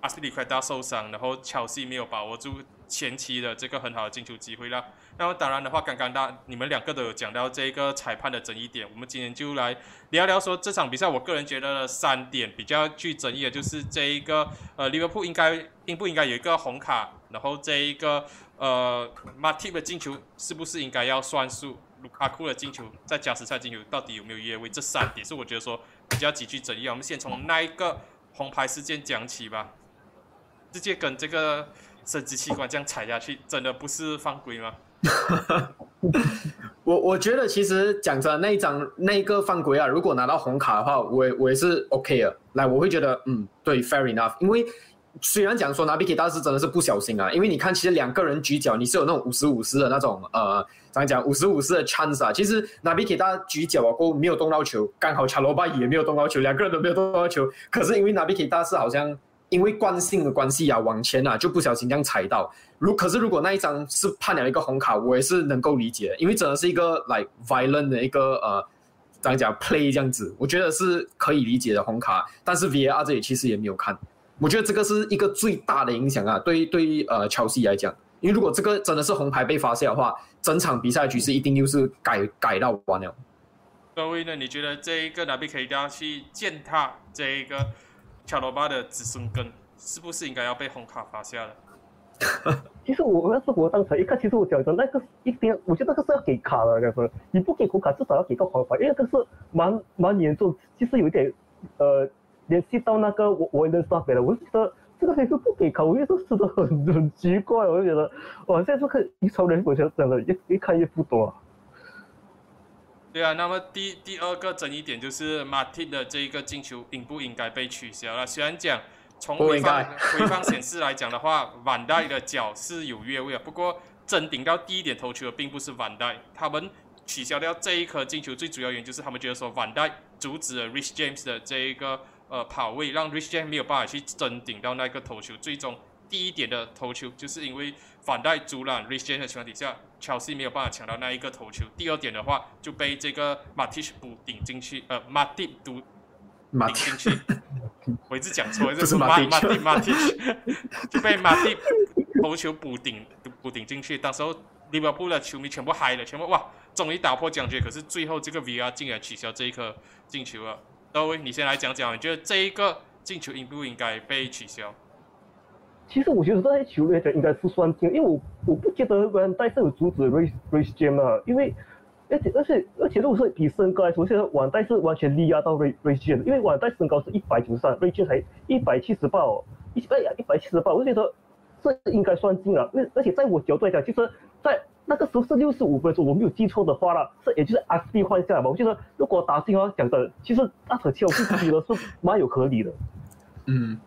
[SPEAKER 1] 阿斯皮里奎达受伤，然后乔西没有把握住前期的这个很好的进球机会了。那么当然的话，刚刚大你们两个都有讲到这个裁判的争议点，我们今天就来聊聊说这场比赛，我个人觉得三点比较具争议的，就是这一个呃利物浦应该应不应该有一个红卡，然后这一个呃马蒂的进球是不是应该要算数，卢卡库的进球在加时赛进球到底有没有越位，这三点是我觉得说比较极具争议。我们先从那一个红牌事件讲起吧，直接跟这个生殖器官这样踩下去，真的不是犯规吗？
[SPEAKER 2] 我我觉得其实讲真，那一张那个犯规啊，如果拿到红卡的话，我我也是 OK 的。来，我会觉得嗯，对，fair enough。因为虽然讲说拿比基大师真的是不小心啊，因为你看，其实两个人举脚，你是有那种五十五十的那种呃，怎么讲五十五十的 chance 啊。其实拿比基大举脚啊，过没有动到球，刚好查罗巴也没有动到球，两个人都没有动到球。可是因为拿比基大师好像。因为惯性的关系啊，往前啊就不小心这样踩到。如可是如果那一张是判了一个红卡，我也是能够理解，因为真的是一个 like violent 的一个呃，怎样讲 play 这样子，我觉得是可以理解的红卡。但是 V R 这里其实也没有看，我觉得这个是一个最大的影响啊，对对于呃乔西来讲，因为如果这个真的是红牌被发现的话，整场比赛局势一定又是改改到完了。
[SPEAKER 1] 各位呢，你觉得这一个哪边可以要去践踏这一个？乔罗巴的子孙根是不是应该要被红卡罚下了？
[SPEAKER 3] 其实我要是我当时一看，其实我讲的那个一定，我觉得那个是要给卡的，就是你不给红卡，至少要给个黄牌，因为那个是蛮蛮严重，其实有一点呃联系到那个我我的上面了。我就觉得这个黑是不给卡，我觉得是的很很奇怪，我就觉得哇，现在这个一超人，我觉得真的越越看越不多。
[SPEAKER 1] 对啊，那么第第二个争议点就是马蒂的这一个进球应不应该被取消了？虽然讲从回放回放显示来讲的话，晚代的脚是有越位啊，不过真顶到第一点头球的并不是晚代，他们取消掉这一颗进球最主要原因就是他们觉得说晚代阻止了 Rich James 的这一个呃跑位，让 Rich James 没有办法去真顶到那个头球，最终第一点的头球就是因为。反带阻拦 Rich James 的情况底下，乔西没有办法抢到那一个头球。第二点的话，就被这个马蒂什补顶进去，呃，马蒂补顶进去。我一直讲错，这是马马蒂马蒂，就被马蒂头球补顶补顶进去。到时候利物浦的球迷全部嗨了，全部哇，终于打破僵局。可是最后这个 VR 竟然取消这一颗进球了。各位，你先来讲讲，你觉得这一个进球应不应该被取消？
[SPEAKER 3] 其实我觉得这些球来讲应该是算进，因为我我不觉得万代是有阻止 Race Race Jam 啊，因为而且而且而且如果是以身高来说，现在网代是完全力压到 Race Race Jam，因为网代身高是一百九十三，Race Jam 才一百七十八哦，一百一百七十八，我就觉得这应该算近了。因为而且在我角度来讲，其实在那个时候是六十五分钟，我没有记错的话啦，这也就是 S B 换下来嘛。我觉得如果打进话讲的，其实大可切我是觉得是蛮有合理的。嗯。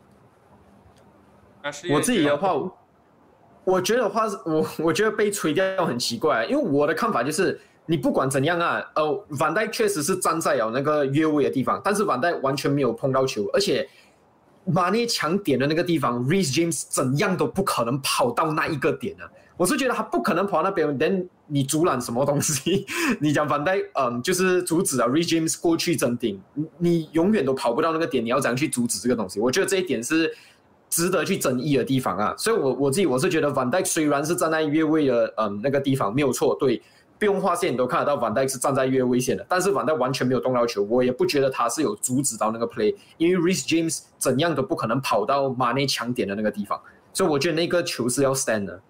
[SPEAKER 2] 我自己的话，我觉得话是，我我觉得被吹掉很奇怪，因为我的看法就是，你不管怎样啊，呃，反戴确实是站在有那个越位的地方，但是反戴完全没有碰到球，而且马内强点的那个地方，Reece James 怎样都不可能跑到那一个点啊！我是觉得他不可能跑到那边，等你阻拦什么东西？你讲反戴，嗯，就是阻止啊，Reece James 过去争顶，你永远都跑不到那个点，你要怎样去阻止这个东西？我觉得这一点是。值得去争议的地方啊，所以，我我自己我是觉得，反戴虽然是站在越位的嗯那个地方没有错，对，不用划线你都看得到，反戴是站在越危险的，但是反戴完全没有动到球，我也不觉得他是有阻止到那个 play，因为 Reece James 怎样都不可能跑到马内强点的那个地方，所以我觉得那个球是要 stand 的。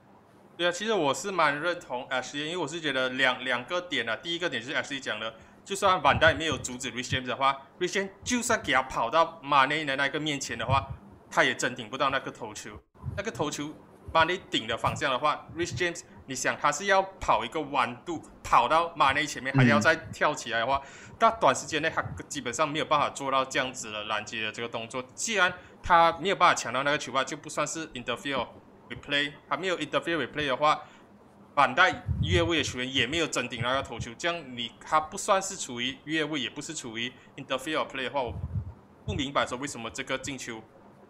[SPEAKER 1] 对啊，其实我是蛮认同 S 因为我是觉得两两个点啊，第一个点就是 S 讲的，就算反戴没有阻止 Reece James 的话，Reece James 就算给他跑到马内的那个面前的话。他也真顶不到那个头球，那个头球把你顶的方向的话，Rich James，你想他是要跑一个弯度跑到马内前面，还要再跳起来的话，那短时间内他基本上没有办法做到这样子的拦截的这个动作。既然他没有办法抢到那个球吧，就不算是 interfere replay，他没有 interfere replay 的话，板带越位的球员也没有真顶那个头球，这样你他不算是处于越位，也不是处于 interfere play 的话，我不明白说为什么这个进球。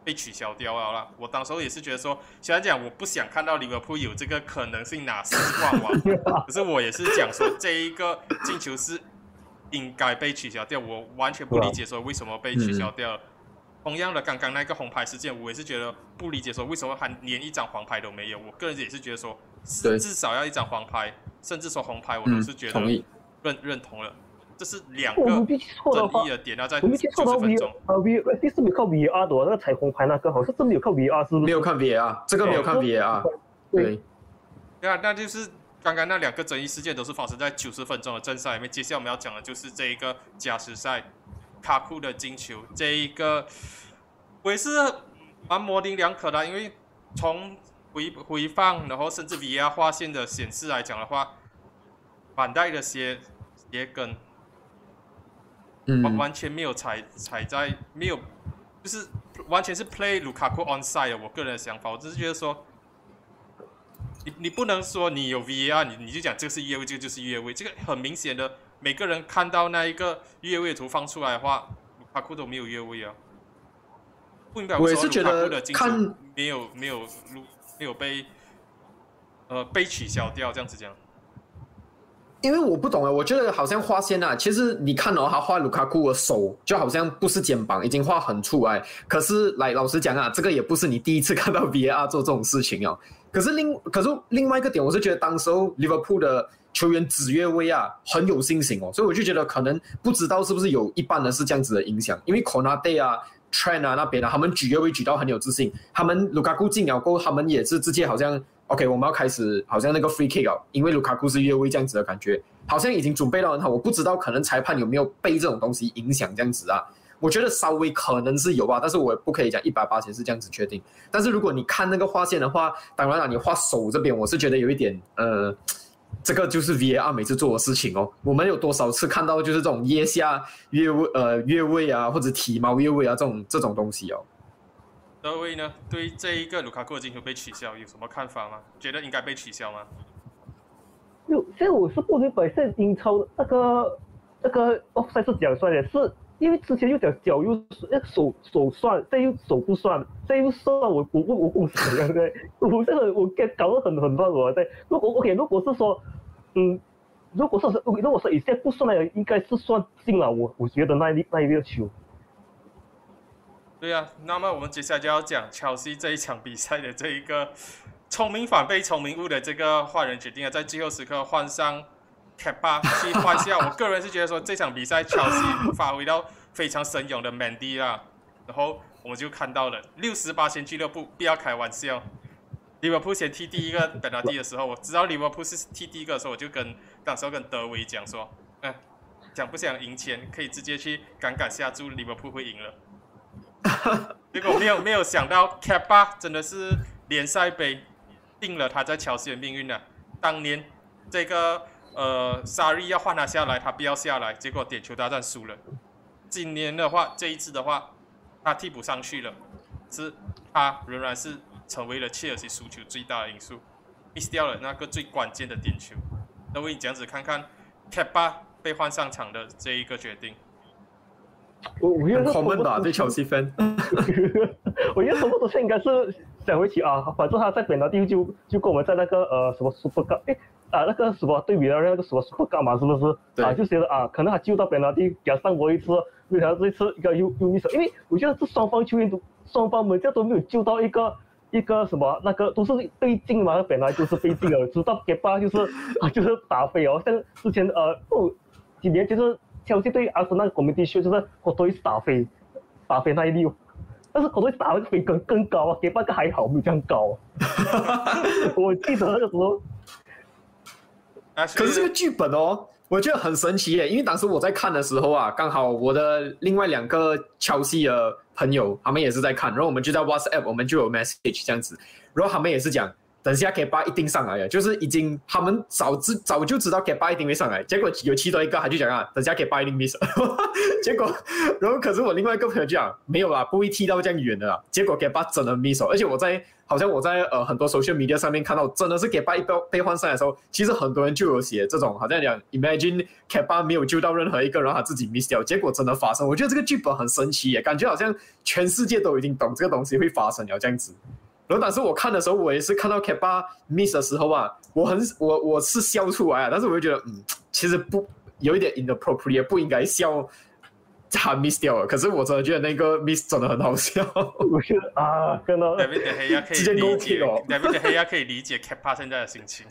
[SPEAKER 1] 被取消掉了啦。我当时候也是觉得说，虽然讲我不想看到利物浦有这个可能性拿四冠王，可是我也是讲说这一个进球是应该被取消掉，我完全不理解说为什么被取消掉。同样的，刚刚那个红牌事件，我也是觉得不理解，说为什么还连一张黄牌都没有。我个人也是觉得说，至少要一张黄牌，甚至说红牌，我都是觉得认认同了。这是两个争议的点，要在九十分钟。
[SPEAKER 3] 啊，V 第四没靠 VR 的那个彩虹牌那个，好像真的有靠 VR 是不是？
[SPEAKER 2] 没有看 VR，这个没有看 VR。对。
[SPEAKER 1] 对啊，那就是刚刚那两个争议事件都是发生在九十分钟的正赛里面。接下来我们要讲的就是这一个加时赛。卡库的进球，这一个我也是蛮模棱两可的，因为从回回放，然后甚至 VR 画线的显示来讲的话，板带的鞋鞋跟完完全没有踩踩在没有，就是完全是 play 卢卡库 onside。我个人的想法，我只是觉得说，你你不能说你有 VAR，你你就讲这个是越位，这个就是越位，这个很明显的。每个人看到那一个越位图放出来的话，卢卡库都没有越位啊。不应该
[SPEAKER 2] 我也是觉得看
[SPEAKER 1] 没有没有没有被呃被取消掉这样子讲。
[SPEAKER 2] 因为我不懂啊，我觉得好像画线啊，其实你看哦，他画卢卡库的手就好像不是肩膀，已经画很出来。可是来老实讲啊，这个也不是你第一次看到 VR 做这种事情哦。可是另可是另外一个点，我是觉得当时候 Liverpool 的。球员指越位啊，很有信心哦，所以我就觉得可能不知道是不是有一半的是这样子的影响，因为 Konate 啊、t r e n 啊那边啊，他们举越位举到很有自信，他们卢卡库进了过后，他们也是直接好像 OK，我们要开始好像那个 free kick 哦，因为卢卡库是越位这样子的感觉，好像已经准备到很好，我不知道可能裁判有没有被这种东西影响这样子啊，我觉得稍微可能是有吧，但是我不可以讲一百八十是这样子确定，但是如果你看那个画线的话，当然了，你画手这边我是觉得有一点呃。这个就是 VAR 每次做的事情哦。我们有多少次看到就是这种腋下越位呃越位啊，或者体毛越位啊这种这种东西哦。
[SPEAKER 1] 各位呢，对这一个卢卡库的进球被取消有什么看法吗？觉得应该被取消吗？
[SPEAKER 3] 就现在我是不明白，现在英超那个那个哦，赛是讲出来的是。因为之前又讲脚又那手手算，这又手不算，这又算我我我我不死对不对？我这个我给搞得很很乱我对。如果 OK，如果是说，嗯，如果说是如果说以前不算来，应该是算进了。我我觉得那一那一个球。
[SPEAKER 1] 对呀，那么我们接下来就要讲乔西这一场比赛的这一个聪明反被聪明误的这个坏人决定啊在最后时刻换上。卡巴去换下，我个人是觉得说这场比赛乔西发挥到非常神勇的 Mandy 啦，然后我们就看到了六十八线俱乐部不要开玩笑，利物浦先踢第一个本拉蒂的时候，我知道利物浦是踢第一个的时候，我就跟当时候跟德维讲说，嗯，想不想赢钱可以直接去敢敢下注利物浦会赢了，结果没有没有想到 c a p a 真的是联赛杯定了他在乔西的命运了，当年这个。呃，沙利要换他下来，他不要下来，结果点球大战输了。今年的话，这一次的话，他替补上去了，是他仍然是成为了切尔西输球最大的因素，miss 掉了那个最关键的点球。那我这样子看看 c a p a 被换上场的这一个决定。
[SPEAKER 3] 我我觉得
[SPEAKER 2] 狂奔吧，对乔西分。
[SPEAKER 3] 我觉得什么东西应该是想回去啊，反正他在本拿地就就跟我们在那个呃什么 Super Cup 哎。啊，那个什么对比的那个什么说干嘛？是不是？啊，就觉得啊，可能他救到本拉蒂，给他上过一次，为啥这次一个又又一手？因为我觉得这双方球员都双方门将都没有救到一个一个什么那个都是被禁嘛，本来就是被禁了，直到给巴就是啊就是打飞哦，像之前呃哦几年就是切尔西对阿森纳国民队秀就是好多一次打飞打飞那一溜，但是好多打的飞更更高啊，给巴个还好没有这样高，我记得那个时候。
[SPEAKER 2] 可是这个剧本哦，我觉得很神奇耶，因为当时我在看的时候啊，刚好我的另外两个乔西的朋友，他们也是在看，然后我们就在 WhatsApp，我们就有 message 这样子，然后他们也是讲等下 K 八一定上来了，就是已经他们早知早就知道 K 八一定会上来，结果有其中一个他就讲啊，等下 K 八一定 miss，结果然后可是我另外一个朋友就讲没有啦，不会踢到这样远的啦，结果 K 八真的 miss，而且我在好像我在呃很多 social media 上面看到，真的是 K 八一被被换上来的时候，其实很多人就有写这种好像讲 imagine K 八没有救到任何一个然后，他自己 miss 掉，结果真的发生，我觉得这个剧本很神奇耶，感觉好像全世界都已经懂这个东西会发生了这样子。然后，但是我看的时候，我也是看到 Kappa miss 的时候啊，我很我我是笑出来啊，但是我就觉得，嗯，其实不有一点 inappropriate，不应该笑，他 miss 掉了。可是我真的觉得那个 miss 真的很好笑。
[SPEAKER 3] 我觉得啊，跟到
[SPEAKER 1] David 的黑鸭可以理解，David 的黑鸭可以理解 Kappa 现在的心情。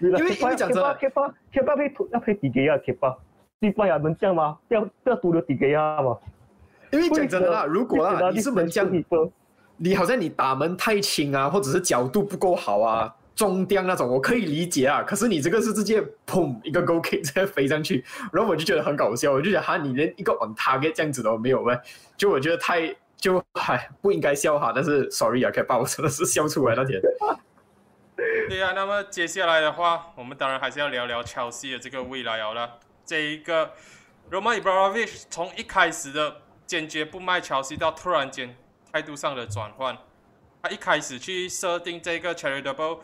[SPEAKER 3] 因
[SPEAKER 2] 为因为讲真的
[SPEAKER 3] ，K 八 K 八配要配底给啊，K 八，西班牙门将吗？不要不要独留底给啊嘛。
[SPEAKER 2] 因为讲真的啦，如果啊你是门将。你好像你打门太轻啊，或者是角度不够好啊，中刁那种，我可以理解啊。可是你这个是直接砰一个 go kick 直接飞上去，然后我就觉得很搞笑，我就觉得哈，你连一个 on target 这样子都没有呗，就我觉得太就嗨不应该笑哈。但是 sorry 啊，可以把我真的是笑出来那天。
[SPEAKER 1] 对啊，那么接下来的话，我们当然还是要聊聊切尔西的这个未来好了。这一个 Roman Ibrahimovic 从一开始的坚决不卖切尔西到突然间。态度上的转换，他一开始去设定这个 charitable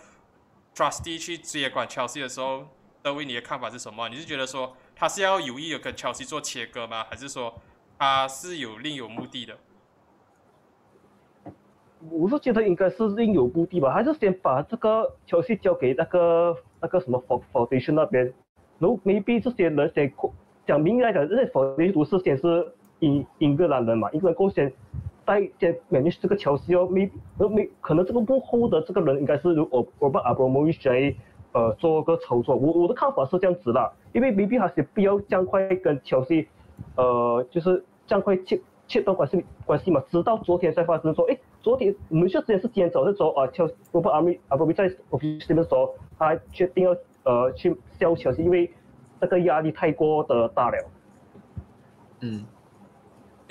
[SPEAKER 1] trustee 去接管 Chelsea 的时候，德威，你的看法是什么？你是觉得说他是要有意的跟 Chelsea 做切割吗？还是说他是有另有目的的？
[SPEAKER 3] 我是觉得应该是另有目的吧，还是先把这个 Chelsea 交给那个那个什么 foundation 那边，然后 maybe 这些人先讲明来讲，这些 foundation 都是先是英英格兰人嘛，英格兰贡献。在先感觉这个乔西哦，没呃没可能这个幕后的这个人应该是如我我把阿布莫伊谁呃做个操作，我我的看法是这样子的，因为 B B 还是必要这样快跟乔西呃就是这样快切切断关系关系嘛，直到昨天才发生说，哎，昨天我们之前是今天早上说啊乔我把阿米阿布比在我们这边说他决定要呃去消乔西，因为这个压力太过的大了，
[SPEAKER 2] 嗯。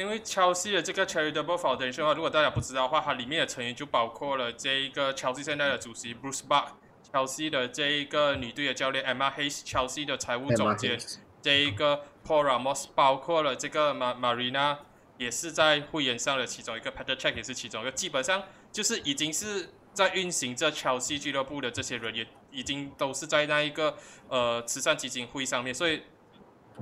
[SPEAKER 1] 因为乔西的这个 charitable foundation 的话，如果大家不知道的话，它里面的成员就包括了这一个乔西现在的主席 Bruce Buck，乔西的这一个女队的教练 Emma Hayes，乔西的财务总监这一个 Paul Ramos，包括了这个 Mar Marina，也是在会员上的其中一个 Peter Check 也是其中一个，基本上就是已经是在运行这乔西俱乐部的这些人也已经都是在那一个呃慈善基金会上面，所以。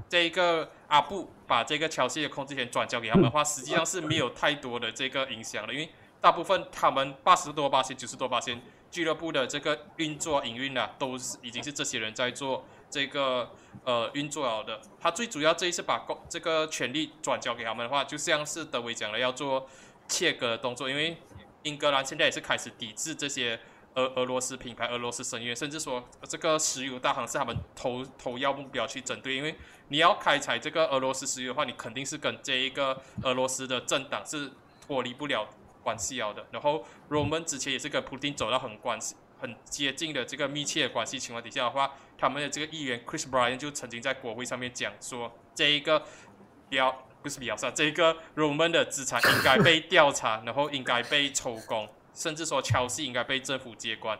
[SPEAKER 1] 这一个阿布把这个乔西的控制权转交给他们的话，实际上是没有太多的这个影响的，因为大部分他们八十多八千、九十多八千俱乐部的这个运作营运啊，都是已经是这些人在做这个呃运作了的。他最主要这一次把公这个权利转交给他们的话，就像是德维讲的要做切割的动作，因为英格兰现在也是开始抵制这些。俄俄罗斯品牌、俄罗斯声乐，甚至说这个石油大行是他们投投要目标去针对，因为你要开采这个俄罗斯石油的话，你肯定是跟这一个俄罗斯的政党是脱离不了关系了的。然后我们之前也是跟普京走到很关系、很接近的这个密切的关系情况底下的话，他们的这个议员 Chris Bryan 就曾经在国会上面讲说，这一个标不是比较少，这一个 Roman 的资产应该被调查，然后应该被抽公。甚至说，乔西应该被政府接管。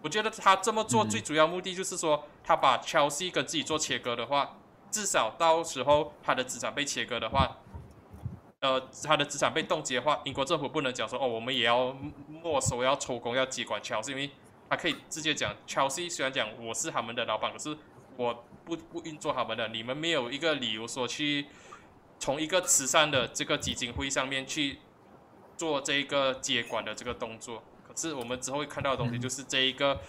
[SPEAKER 1] 我觉得他这么做最主要目的就是说，他把乔西跟自己做切割的话，至少到时候他的资产被切割的话，呃，他的资产被冻结的话，英国政府不能讲说哦，我们也要没收、要抽工、要接管乔西，因为他可以直接讲，乔西虽然讲我是他们的老板，可是我不不运作他们的，你们没有一个理由说去从一个慈善的这个基金会上面去。做这一个接管的这个动作，可是我们之后会看到的东西就是这一个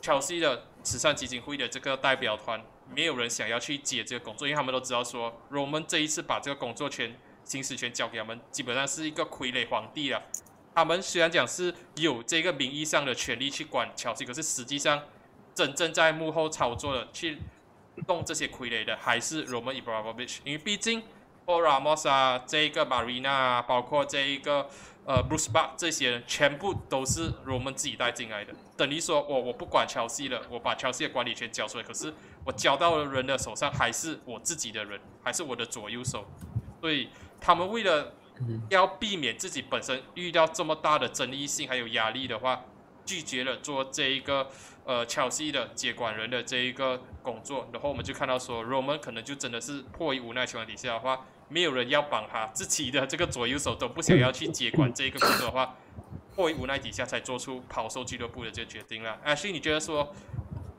[SPEAKER 1] 乔西的慈善基金会的这个代表团，没有人想要去接这个工作，因为他们都知道说，我们这一次把这个工作权、行使权交给他们，基本上是一个傀儡皇帝了。他们虽然讲是有这个名义上的权利去管乔西，可是实际上真正在幕后操作的、去动这些傀儡的，还是 Roman Ibrahimovic，因为毕竟。O Ramos 啊，这一个 Marina 啊，包括这一个呃 Bruce Buck 这些人，全部都是我们自己带进来的。等于说我我不管乔西了，我把乔西的管理权交出来，可是我交到的人的手上还是我自己的人，还是我的左右手。所以他们为了要避免自己本身遇到这么大的争议性还有压力的话，拒绝了做这一个呃切尔西的接管人的这一个工作，然后我们就看到说，Roman 可能就真的是迫于无奈情况底下的话，没有人要帮他，自己的这个左右手都不想要去接管这一个工作的话，迫于无奈底下才做出抛售俱乐部的这个决定了。Ashley，你觉得说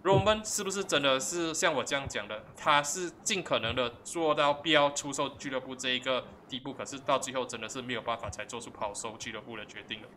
[SPEAKER 1] ？Roman 是不是真的是像我这样讲的？他是尽可能的做到必要出售俱乐部这一个地步，可是到最后真的是没有办法才做出抛售俱乐部的决定了。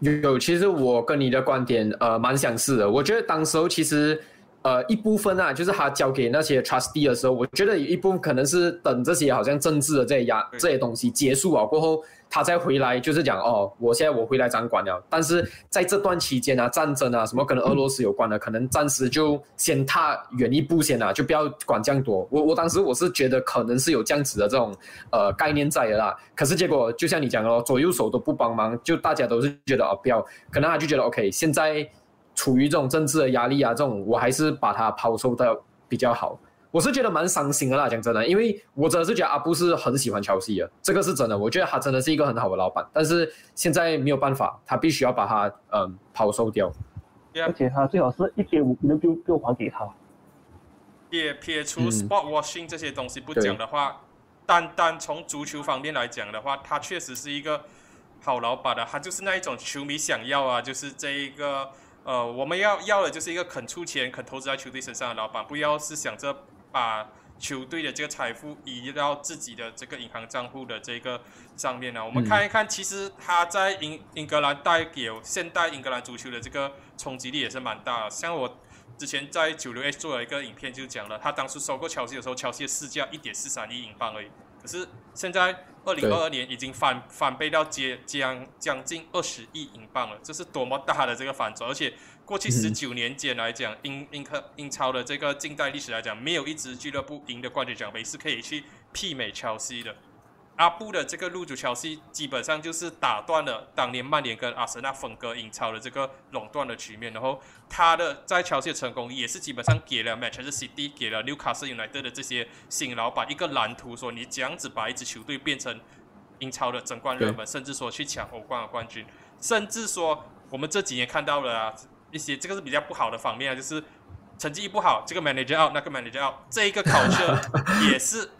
[SPEAKER 2] 有，其实我跟你的观点呃蛮相似的。我觉得当时候其实。呃，一部分啊，就是他交给那些 trustee 的时候，我觉得有一部分可能是等这些好像政治的这些压这些东西结束了过后，他再回来，就是讲哦，我现在我回来掌管了。但是在这段期间啊，战争啊，什么跟俄罗斯有关的，可能暂时就先踏远一步先啊，就不要管这样多。我我当时我是觉得可能是有这样子的这种呃概念在的啦。可是结果就像你讲的，左右手都不帮忙，就大家都是觉得哦不要，可能他就觉得 OK，现在。处于这种政治的压力啊，这种我还是把它抛售的比较好。我是觉得蛮伤心的啦，讲真的，因为我真的是觉得阿布是很喜欢乔西的，这个是真的。我觉得他真的是一个很好的老板，但是现在没有办法，他必须要把他嗯抛售掉。
[SPEAKER 3] 而且他最好是一点五能就就还给他。
[SPEAKER 1] 撇撇除 sport washing 这些东西不讲的话，单单从足球方面来讲的话，他确实是一个好老板的。他就是那一种球迷想要啊，就是这一个。呃，我们要要的就是一个肯出钱、肯投资在球队身上的老板，不要是想着把球队的这个财富移到自己的这个银行账户的这个上面呢。我们看一看，其实他在英英格兰带给现代英格兰足球的这个冲击力也是蛮大的。像我之前在九六 S 做了一个影片，就讲了他当时收购乔西的时候，乔西的市价一点四三亿英镑而已，可是现在。二零二二年已经翻翻倍到接将将近二十亿英镑了，这是多么大的这个反转！而且过去十九年间来讲，英英克英超的这个近代历史来讲，没有一支俱乐部赢得冠军奖杯是可以去媲美乔西的。阿布的这个入主乔西，基本上就是打断了当年曼联跟阿森纳分割英超的这个垄断的局面。然后他的在乔西的成功，也是基本上给了 Manchester City、给了 Newcastle United 的这些新老板一个蓝图，说你这样子把一支球队变成英超的争冠热门，甚至说去抢欧冠的冠军，甚至说我们这几年看到了一些这个是比较不好的方面啊，就是成绩不好，这个 manager out，那个 manager out，这一个考试 也是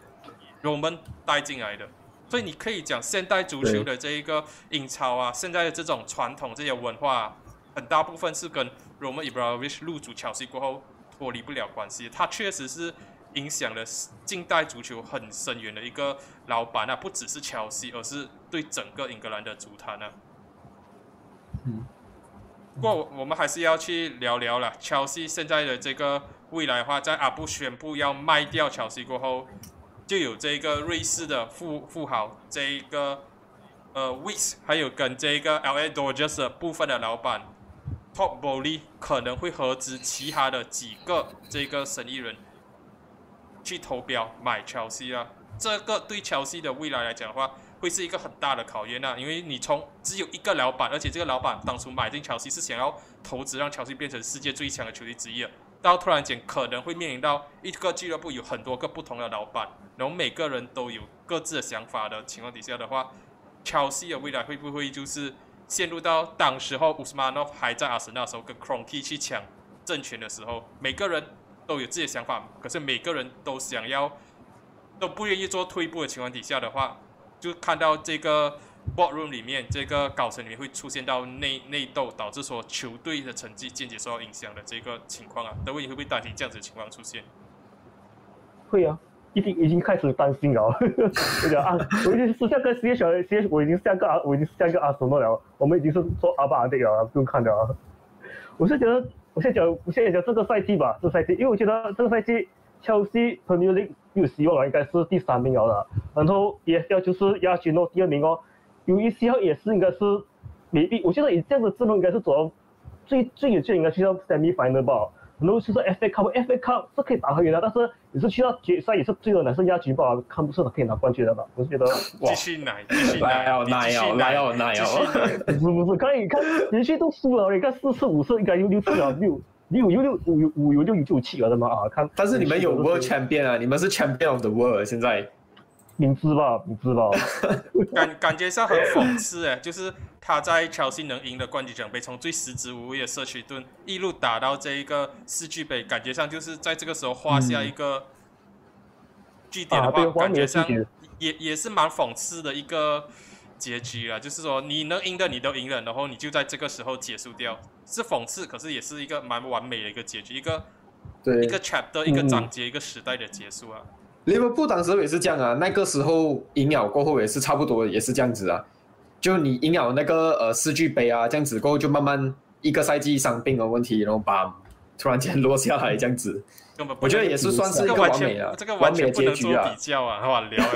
[SPEAKER 1] 我们带进来的。所以你可以讲现代足球的这一个英超啊，现在的这种传统这些文化，很大部分是跟 Roman Ibrahimovic 入主切尔西过后脱离不了关系。他确实是影响了近代足球很深远的一个老板啊，不只是切尔西，而是对整个英格兰的足坛啊。嗯。不过我们还是要去聊聊了，切尔西现在的这个未来的话，在阿布宣布要卖掉切尔西过后。就有这个瑞士的富富豪，这一个呃 w i s 还有跟这个 LA Dodgers 部分的老板 Top Bowley 可能会合资其他的几个这个生意人去投标买乔西啊。这个对乔西的未来来讲的话，会是一个很大的考验啊。因为你从只有一个老板，而且这个老板当初买进乔西是想要投资让乔西变成世界最强的球队之一啊。到突然间可能会面临到一个俱乐部有很多个不同的老板，然后每个人都有各自的想法的情况底下的话，切西的未来会不会就是陷入到当时候乌斯曼诺夫还在阿森纳时候跟 Kronky 去抢政权的时候，每个人都有自己的想法，可是每个人都想要都不愿意做退步的情况底下的话，就看到这个。Boardroom 里面这个高层里面会出现到内内斗，导致说球队的成绩间接受到影响的这个情况啊，德威你会不会担心这样子的情况出现？
[SPEAKER 3] 会啊，已经已经开始担心了。我讲啊，我已经是像个职业小职业，我已经像个阿，我已经像个阿什么了。我们已经是做阿巴阿迪了，不用看了啊。我是觉得，我现在讲，我现在讲这个赛季吧，这个赛季，因为我觉得这个赛季切西和纽利有希望了，应该是第三名了了。然后也要就是亚军诺，第二名哦。有一些也是应该是，未必，我觉得以这样的阵容应该是走到最最远最应该去到 semi final 吧。然后就是 FA Cup，FA Cup 是可以打很远的，但是你是去到决赛也是最后男生亚军吧，看不出他可以拿冠军的吧？我是觉得
[SPEAKER 1] 哇，继续奶，继续奶，
[SPEAKER 2] 奶
[SPEAKER 1] 哦，
[SPEAKER 2] 奶哦，奶哦，
[SPEAKER 3] 不是不是，可以看连续都输了，你看四次五次应该有六次了，六六有六五有五有六有就有七了的嘛啊，看。
[SPEAKER 2] 但是你们有 World Champion 啊，你们是 Champion of the World 现在。
[SPEAKER 3] 明知吧，明知吧。
[SPEAKER 1] 感感觉上很讽刺哎，就是他在切尔西能赢的冠军奖杯，从最食之无味的社区盾一路打到这一个世俱杯，感觉上就是在这个时候画下一个据点的话，感觉上也也是蛮讽刺的一个结局啊。就是说你能赢的你都赢了，然后你就在这个时候结束掉，是讽刺，可是也是一个蛮完美的一个结局，一个一个 chapter 一个章节一个时代的结束啊。
[SPEAKER 2] 利物浦当时也是这样啊，那个时候赢了过后也是差不多也是这样子啊，就你赢了那个呃世俱杯啊，这样子过后就慢慢一个赛季伤病的问题，然后把突然间落下来这样子，我觉得也是算是一个完美啊，
[SPEAKER 1] 这个完全不能做比较啊，好聊，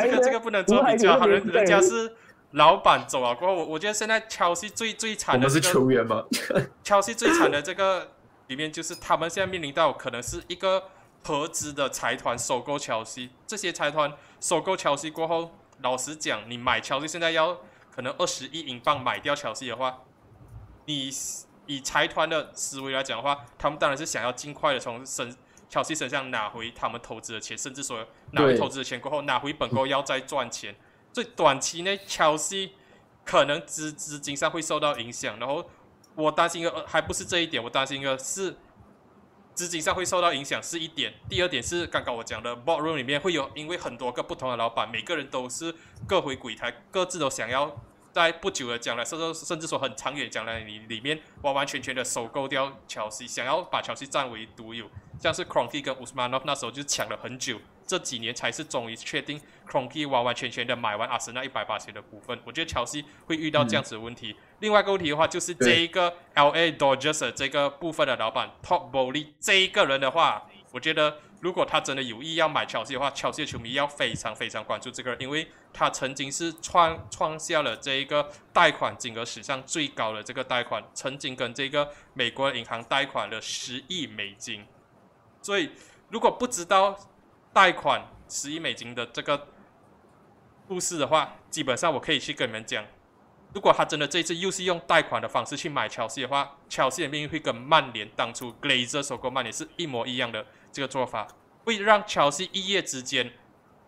[SPEAKER 1] 这个这个不能做比较，人人家是老板走了过后，我我觉得现在乔西最最惨的
[SPEAKER 2] 是球员吗？
[SPEAKER 1] 乔西最惨的这个里面就是他们现在面临到可能是一个。合资的财团收购乔西，这些财团收购乔西过后，老实讲，你买乔西现在要可能二十亿英镑买掉乔西的话，你以财团的思维来讲的话，他们当然是想要尽快的从身乔西身上拿回他们投资的钱，甚至说拿回投资的钱过后拿回本后要再赚钱。最短期内，乔西可能资资金上会受到影响，然后我担心的还不是这一点，我担心的是。资金上会受到影响是一点，第二点是刚刚我讲的 boardroom 里面会有，因为很多个不同的老板，每个人都是各回鬼胎，各自都想要在不久的将来，甚至甚至说很长远将来里里面完完全全的收购掉乔西，想要把乔西占为独有，像是 Cronky 跟 Usmanov 那时候就抢了很久。这几年才是终于确定 c r o n k y 完完全全的买完阿森纳一百八十的股份。我觉得乔西会遇到这样子的问题。另外一个问题的话，就是这一个 LA Dodgers 这个部分的老板 Top Bowley 这一个人的话，我觉得如果他真的有意要买乔西的话，乔西的球迷要非常非常关注这个人，因为他曾经是创创下了这一个贷款金额史上最高的这个贷款，曾经跟这个美国银行贷款了十亿美金。所以如果不知道，贷款十亿美金的这个故事的话，基本上我可以去跟你们讲，如果他真的这一次又是用贷款的方式去买乔西的话，乔西的命运会跟曼联当初 Glazer 收购曼联是一模一样的这个做法，会让乔西一夜之间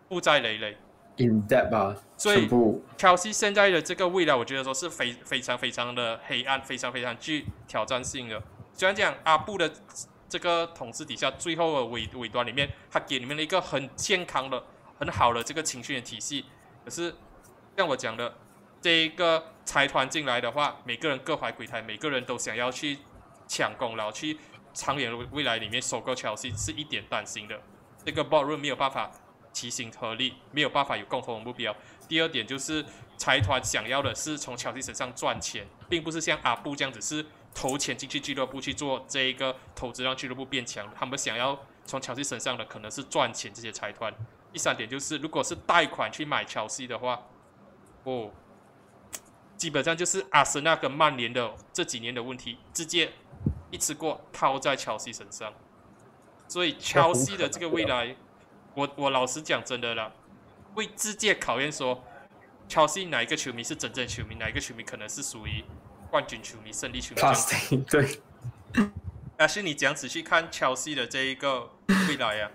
[SPEAKER 1] 负债累累。
[SPEAKER 2] In debt 吧，
[SPEAKER 1] 所以乔西现在的这个未来，我觉得说是非非常非常的黑暗，非常非常具挑战性的。虽然讲阿布的。这个统治底下，最后的尾尾端里面，他给你们了一个很健康的、很好的这个情绪的体系。可是像我讲的，这一个财团进来的话，每个人各怀鬼胎，每个人都想要去抢功劳，去长远未来里面收购乔西，是一点担心的。这个 boardroom 没有办法齐心合力，没有办法有共同的目标。第二点就是财团想要的是从乔西身上赚钱，并不是像阿布这样子是。投钱进去俱乐部去做这一个投资，让俱乐部变强。他们想要从乔西身上的可能是赚钱，这些财团。第三点就是，如果是贷款去买乔西的话，哦，基本上就是阿森纳跟曼联的这几年的问题，直接一次过套在乔西身上。所以乔西 的这个未来，我我老实讲，真的啦，会直接考验说，乔西哪一个球迷是真正球迷，哪一个球迷可能是属于。冠军球迷、胜利球
[SPEAKER 2] 迷，对。
[SPEAKER 1] 但是你讲仔细看乔西的这一个未来呀，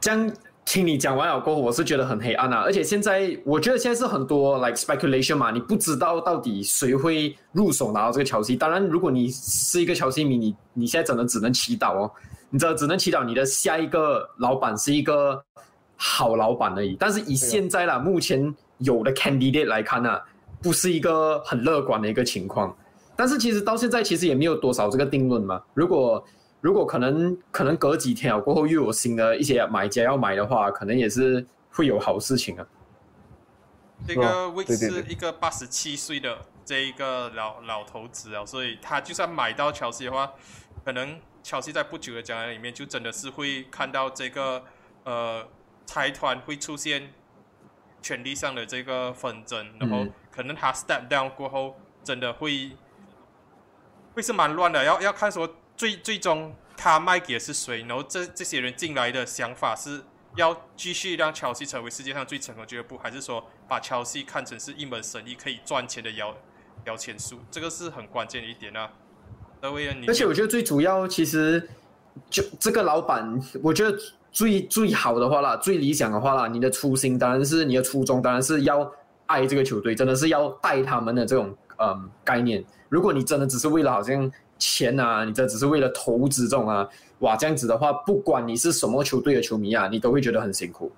[SPEAKER 2] 将听你讲完了过后，我是觉得很黑暗啊。而且现在，我觉得现在是很多 like speculation 嘛，你不知道到底谁会入手拿到这个乔西。当然，如果你是一个乔西迷，你你现在只能只能祈祷哦，你知道，只能祈祷你的下一个老板是一个。好老板而已，但是以现在啦，目前有的 candidate 来看呢，不是一个很乐观的一个情况。但是其实到现在其实也没有多少这个定论嘛。如果如果可能可能隔几天啊过后又有新的一些买家要买的话，可能也是会有好事情啊。
[SPEAKER 1] 这个位是一个八十七岁的这一个老老头子啊，所以他就算买到乔西的话，可能乔西在不久的将来里面就真的是会看到这个呃。财团会出现权力上的这个纷争，然后可能他 step down 过后，真的会会是蛮乱的。要要看说最最终他卖给的是谁，然后这这些人进来的想法是要继续让乔西成为世界上最成功俱乐部，还是说把乔西看成是一门生意可以赚钱的摇摇钱树？这个是很关键的一点啊。
[SPEAKER 2] 而且我觉得最主要其实。就这个老板，我觉得最最好的话啦，最理想的话啦，你的初心当然是你的初衷，当然是要爱这个球队，真的是要带他们的这种嗯概念。如果你真的只是为了好像钱啊，你这只是为了投资这种啊，哇，这样子的话，不管你是什么球队的球迷啊，你都会觉得很辛苦。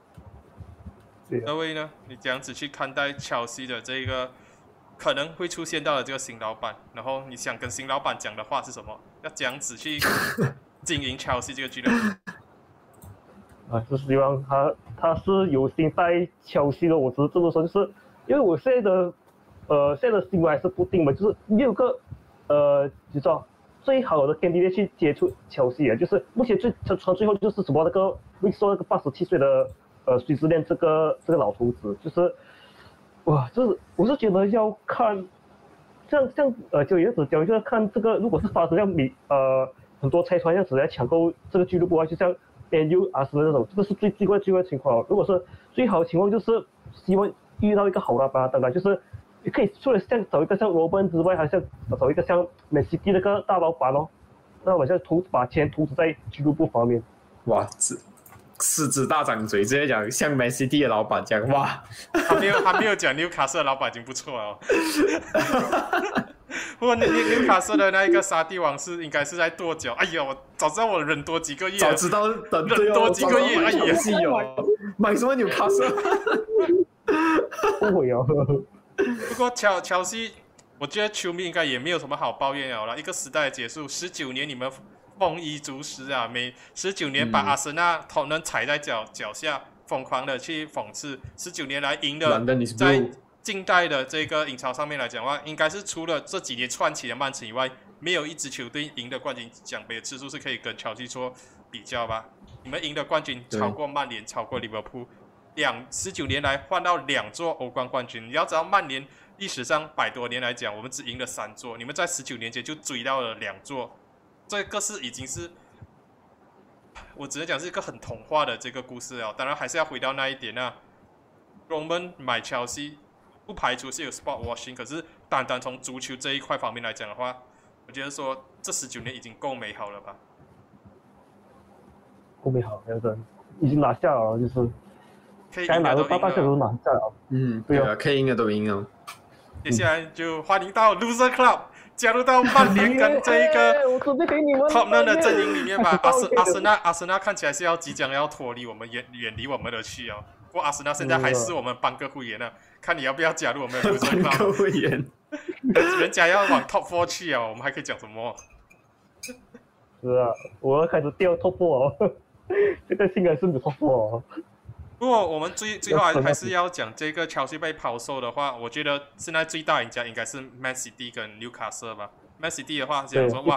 [SPEAKER 1] 各位呢，你这样子去看待乔西的这个可能会出现到的这个新老板，然后你想跟新老板讲的话是什么？要这样子去 经营乔西这个俱乐部。
[SPEAKER 3] 啊，是希望他他是有心带乔西的。我只是这么说，就是因为我现在的呃现在的新闻还是不定嘛，就是六个呃，就说最好的天地去接触球西啊，就是目前最传传最后就是什么那个会说那个八十七岁的呃水之恋这个这个老头子，就是哇，就是我是觉得要看像像呃就样子讲，就是看这个如果是发生像米呃很多拆穿样子来抢购这个俱乐部啊，就像。U 啊什么那种，这个是最最坏最坏情况。如果是最好的情况，就是希望遇到一个好老板，当然就是你可以除了像找一个像罗本之外，还像找一个像美西蒂那个大老板哦，那我像投把钱投资在俱乐部方面。
[SPEAKER 2] 哇，狮狮子大张嘴，直接讲像美西蒂的老板讲哇，
[SPEAKER 1] 他没有他没有讲纽卡斯的老板已经不错了。不过，纽纽卡斯的那一个沙地王是应该是在跺脚。哎呀，我早知道我忍多几个月，
[SPEAKER 2] 早知道忍
[SPEAKER 1] 多几个月，哎呀，
[SPEAKER 2] 是有，买什么纽卡斯？
[SPEAKER 3] 后悔哦。
[SPEAKER 1] 不过乔乔西，我觉得球迷应该也没有什么好抱怨了。一个时代的结束，十九年你们丰衣足食啊，每十九年把阿森纳头能踩在脚脚下，疯狂的去讽刺，十九年来赢的在。近代的这个英超上面来讲的话，应该是除了这几年串起的曼城以外，没有一支球队赢得冠军奖杯的次数是可以跟乔西说比较吧？你们赢的冠军超过曼联，超过利物浦，两十九年来换到两座欧冠冠军。你要知道，曼联历史上百多年来讲，我们只赢了三座，你们在十九年前就追到了两座，这个是已经是，我只能讲是一个很童话的这个故事啊。当然还是要回到那一点啊，我们买乔西。不排除是有 sport washing，可是单单从足球这一块方面来讲的话，我觉得说这十九年已经够美好了吧？
[SPEAKER 3] 够美好，真的已经拿下了，就是该拿的大大小都拿下了。
[SPEAKER 2] 嗯，对啊，可以赢的都赢了。
[SPEAKER 1] 接下来就欢迎到 loser club 加入到曼联跟这一个 top nine 的阵营里面吧。阿森阿森纳阿森纳看起来是要即将要脱离我们远远离我们的去哦。不过阿森纳现在还是我们半个会员呢。看你要不要加入我们的球队
[SPEAKER 2] 会员，
[SPEAKER 1] 人家要往 top four 去啊，我们还可以讲什么？
[SPEAKER 3] 是啊，我要开始掉 top four 哦，这个应该是 top four。
[SPEAKER 1] 不过我们最最后还还是要讲这个乔西被抛售的话，我觉得现在最大赢家应该是 Man City 跟纽卡斯吧。Man City 的话讲说哇，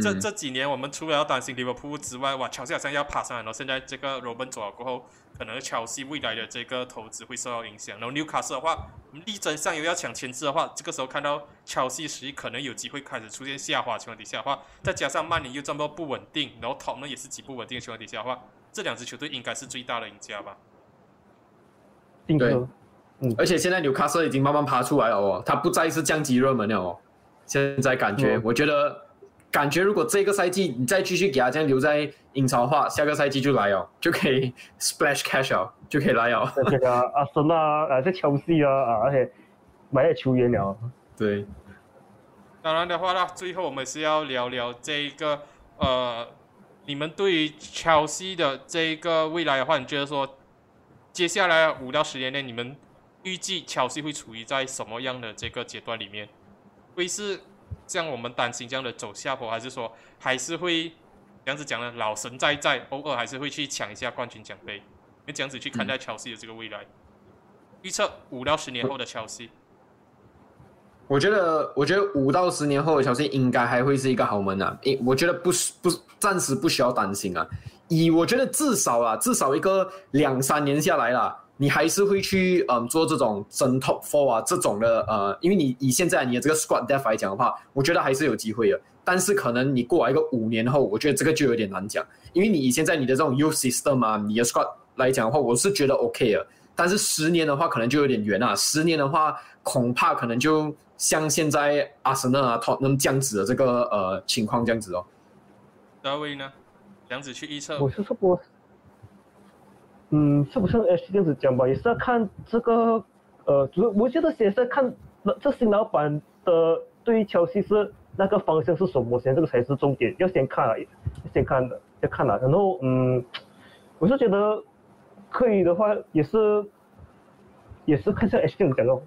[SPEAKER 1] 这这几年我们除了要担心利物浦之外，哇，乔西好像要爬上来了。现在这个罗本走了过后。可能乔西未来的这个投资会受到影响，然后纽卡斯的话，力争上游要抢签字的话，这个时候看到乔西实力可能有机会开始出现下滑情况底下的话，再加上曼联又这么不稳定，然后塔呢也是极不稳定的情况底下的话，这两支球队应该是最大的赢家吧？
[SPEAKER 2] 对，嗯，而且现在纽卡斯已经慢慢爬出来了哦，他不再是降级热门了哦，现在感觉，我觉得。感觉如果这个赛季你再继续给他这样留在英超的话，下个赛季就来哦，就可以 splash cash 哦，就可以来哦。
[SPEAKER 3] 这个阿森啊，啊，这切西啊，啊，而且买了球员了。
[SPEAKER 2] 对。
[SPEAKER 1] 当然的话呢，最后我们是要聊聊这个呃，你们对于切西的这一个未来的话，你觉得说接下来五到十年内，你们预计乔西会处于在什么样的这个阶段里面？会是？像我们担心这样的走下坡，还是说还是会这样子讲呢？老神在在，偶尔还是会去抢一下冠军奖杯。你这样子去看待乔西的这个未来，预测五到十年后的乔西。
[SPEAKER 2] 我觉得，我觉得五到十年后的乔西应该还会是一个豪门啊！诶，我觉得不是不暂时不需要担心啊。以我觉得至少啊，至少一个两三年下来啦。你还是会去嗯做这种争 top four 啊这种的呃，因为你以现在你的这个 squad depth 来讲的话，我觉得还是有机会的。但是可能你过来一个五年后，我觉得这个就有点难讲，因为你以现在你的这种 U System 啊，你的 squad 来讲的话，我是觉得 OK 的。但是十年的话，可能就有点远啊。十年的话，恐怕可能就像现在阿森纳啊、托那么这样子的这个呃情况这样子哦。
[SPEAKER 1] 大卫呢？这样子去预测。
[SPEAKER 3] 我是说不，嗯，是不是 H 这样子讲吧？也是要看这个，呃，主我觉得也是要看这新老板的对于乔西是那个方向是什么，先这个才是重点，要先看啊，先看的，要看了。然后，嗯，我是觉得可以的话，也是也是看下 H 这样讲哦。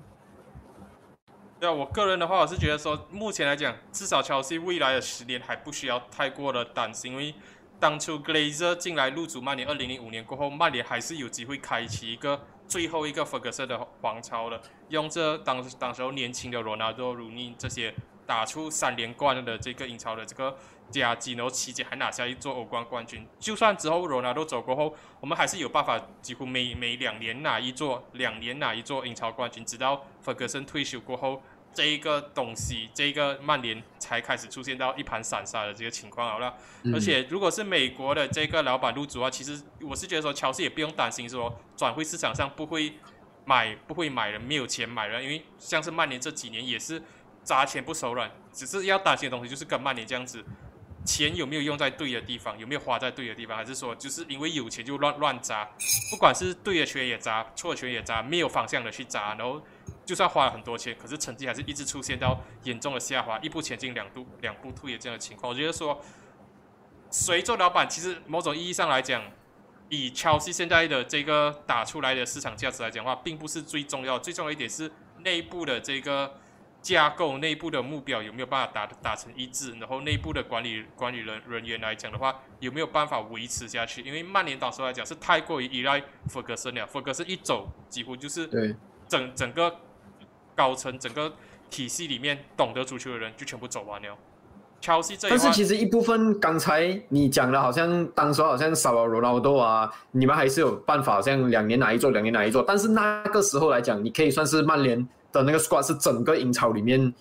[SPEAKER 1] 对啊，我个人的话，我是觉得说，目前来讲，至少乔西未来的十年还不需要太过的担心，因为当初 Glazer 进来入主曼联，二零零五年过后，曼联还是有机会开启一个最后一个 focus 的皇朝的，用这当当时候年轻的罗纳多、鲁尼这些打出三连冠的这个英超的这个佳绩，然后期间还拿下一座欧冠冠军。就算之后罗纳多走过后，我们还是有办法几乎每每两年拿一座，两年拿一座英超冠军，直到 Ferguson 退休过后。这一个东西，这一个曼联才开始出现到一盘散沙的这个情况好了。而且，如果是美国的这个老板入主啊，其实我是觉得说，乔斯也不用担心说转会市场上不会买不会买人，没有钱买人，因为像是曼联这几年也是砸钱不手软，只是要担心的东西就是跟曼联这样子，钱有没有用在对的地方，有没有花在对的地方，还是说就是因为有钱就乱乱砸，不管是对的球员也砸，错的球员也砸，没有方向的去砸，然后。就算花了很多钱，可是成绩还是一直出现到严重的下滑，一步前进，两步两步退的这样的情况。我觉得说，谁做老板，其实某种意义上来讲，以乔西现在的这个打出来的市场价值来讲的话，并不是最重要。最重要一点是内部的这个架构，内部的目标有没有办法达达成一致，然后内部的管理管理人人员来讲的话，有没有办法维持下去？因为曼联当时来讲是太过于依赖弗格森了，弗格森一走，几乎就是
[SPEAKER 2] 对
[SPEAKER 1] 整整个。高层整个体系里面懂得足球的人就全部走完了。乔西这，
[SPEAKER 2] 但是其实一部分刚才你讲的，好像当时好像少了罗纳多啊，你们还是有办法，像两年拿一座，两年拿一座。但是那个时候来讲，你可以算是曼联的那个 squad 是整个英超里面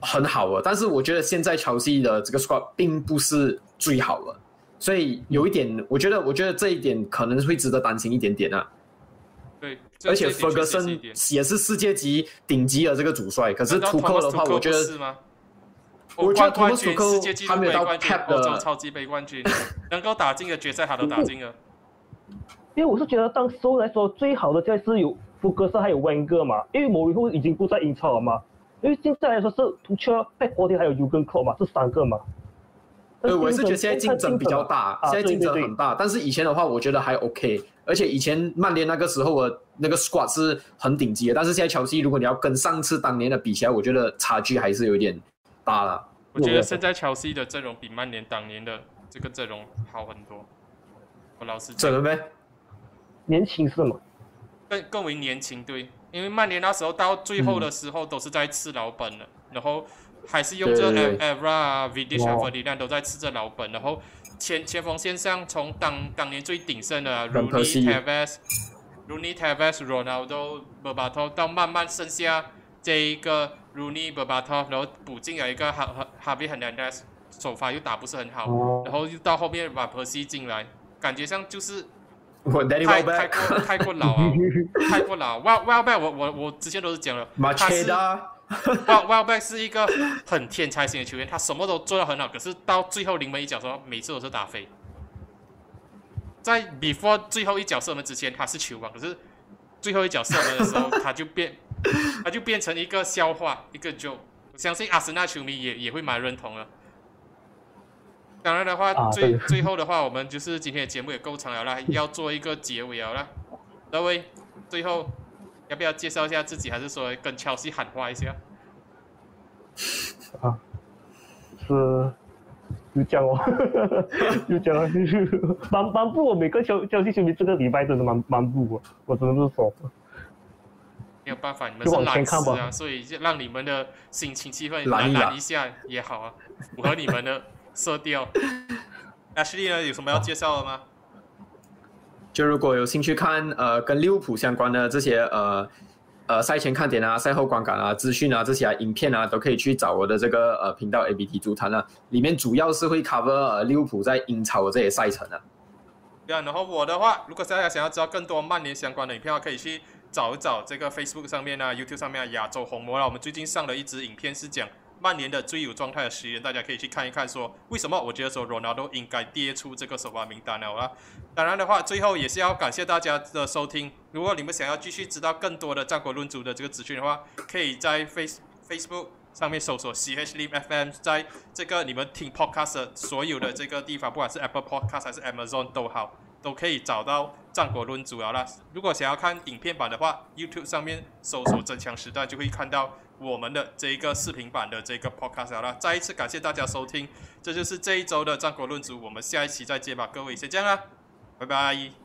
[SPEAKER 2] 很好的。但是我觉得现在乔西的这个 squad 并不是最好的，所以有一点，我觉得，我觉得这一点可能会值得担心一点点啊。
[SPEAKER 1] 对，
[SPEAKER 2] 而且 Ferguson 也是世界级顶级的这个主帅，可是图克的话，我觉得？我觉得图克图
[SPEAKER 1] 世界纪录杯冠军、欧洲超
[SPEAKER 2] 级
[SPEAKER 1] 杯冠军，能够打进的决赛他都打进了。
[SPEAKER 3] 因为我是觉得当时候来说，最好的就是有福格森还有温格嘛，因为某一户已经不在英超了嘛，因为现在来说是图克、佩国蒂还有尤根克嘛，这三个嘛。
[SPEAKER 2] 对，我是觉得现在竞争比较大，现在竞争很大。但是以前的话，我觉得还 OK。而且以前曼联那个时候的那个 squad 是很顶级的，但是现在乔西，如果你要跟上次当年的比起来，我觉得差距还是有点大了。
[SPEAKER 1] 我觉得现在乔西的阵容比曼联当年的这个阵容好很多。我老实讲，
[SPEAKER 2] 怎么呗？
[SPEAKER 3] 年轻是吗？
[SPEAKER 1] 更更为年轻，对，因为曼联那时候到最后的时候都是在吃老本了，然后还是用这 Evra 啊、Vidic 啊、v i d a 都在吃着老本，然后。前前锋线上，从当当年最鼎盛的 Rooney、Tevez、Rooney、Tevez、Ronaldo、Berbatov，到慢慢剩下这一个 Rooney、Berbatov，然后补进了一个哈哈哈维很难的首发又打不是很好，然后又到后面把 Percy 进来，感觉上就是太太过太过老啊，太过老。Well Well Back，我我我之前都是讲了，他是。Well Well Back 是一个很天才型的球员，他什么都做得很好，可是到最后临门一脚说每次都是打飞。在 Before 最后一脚射门之前，他是球王，可是最后一脚射门的时候，他就变，他就变成一个笑话，一个 joke。我相信阿森纳球迷也也会蛮认同的。当然的话，最最后的话，我们就是今天的节目也够长了啦，要做一个结尾了。各位，最后。要不要介绍一下自己，还是说跟乔西喊话一下？
[SPEAKER 3] 啊，是，就讲哦，就讲啊，蛮蛮不，我每个消消息球迷这个礼拜真的蛮蛮不，我我真的是说，
[SPEAKER 1] 没有办法，你们是懒死啊，所以就让你们的心情气氛懒懒一下也好啊，符合你们的色调。Ashley 呢，有什么要介绍的吗？
[SPEAKER 2] 就如果有兴趣看呃跟利物浦相关的这些呃呃赛前看点啊、赛后观感啊、资讯啊这些啊影片啊，都可以去找我的这个呃频道 A B T 足坛了。里面主要是会 cover 呃利物浦在英超的这些赛程啊。
[SPEAKER 1] 对啊，然后我的话，如果大家想要知道更多曼联相关的影片的话，可以去找一找这个 Facebook 上面啊、YouTube 上面啊亚洲红魔了。我们最近上了一支影片是讲。曼联的最有状态的实验，大家可以去看一看，说为什么我觉得说罗纳多应该跌出这个首发名单了啊。当然的话，最后也是要感谢大家的收听。如果你们想要继续知道更多的战国论足的这个资讯的话，可以在 Face Facebook 上面搜索 CH Lim FM，在这个你们听 Podcast 的所有的这个地方，不管是 Apple Podcast 还是 Amazon 都好，都可以找到战国论足了啦。如果想要看影片版的话，YouTube 上面搜索真枪时代就会看到我们的这一个视频版的这个 Podcast 了啦。再一次感谢大家收听，这就是这一周的战国论足，我们下一期再见吧，各位先这样啦，拜拜。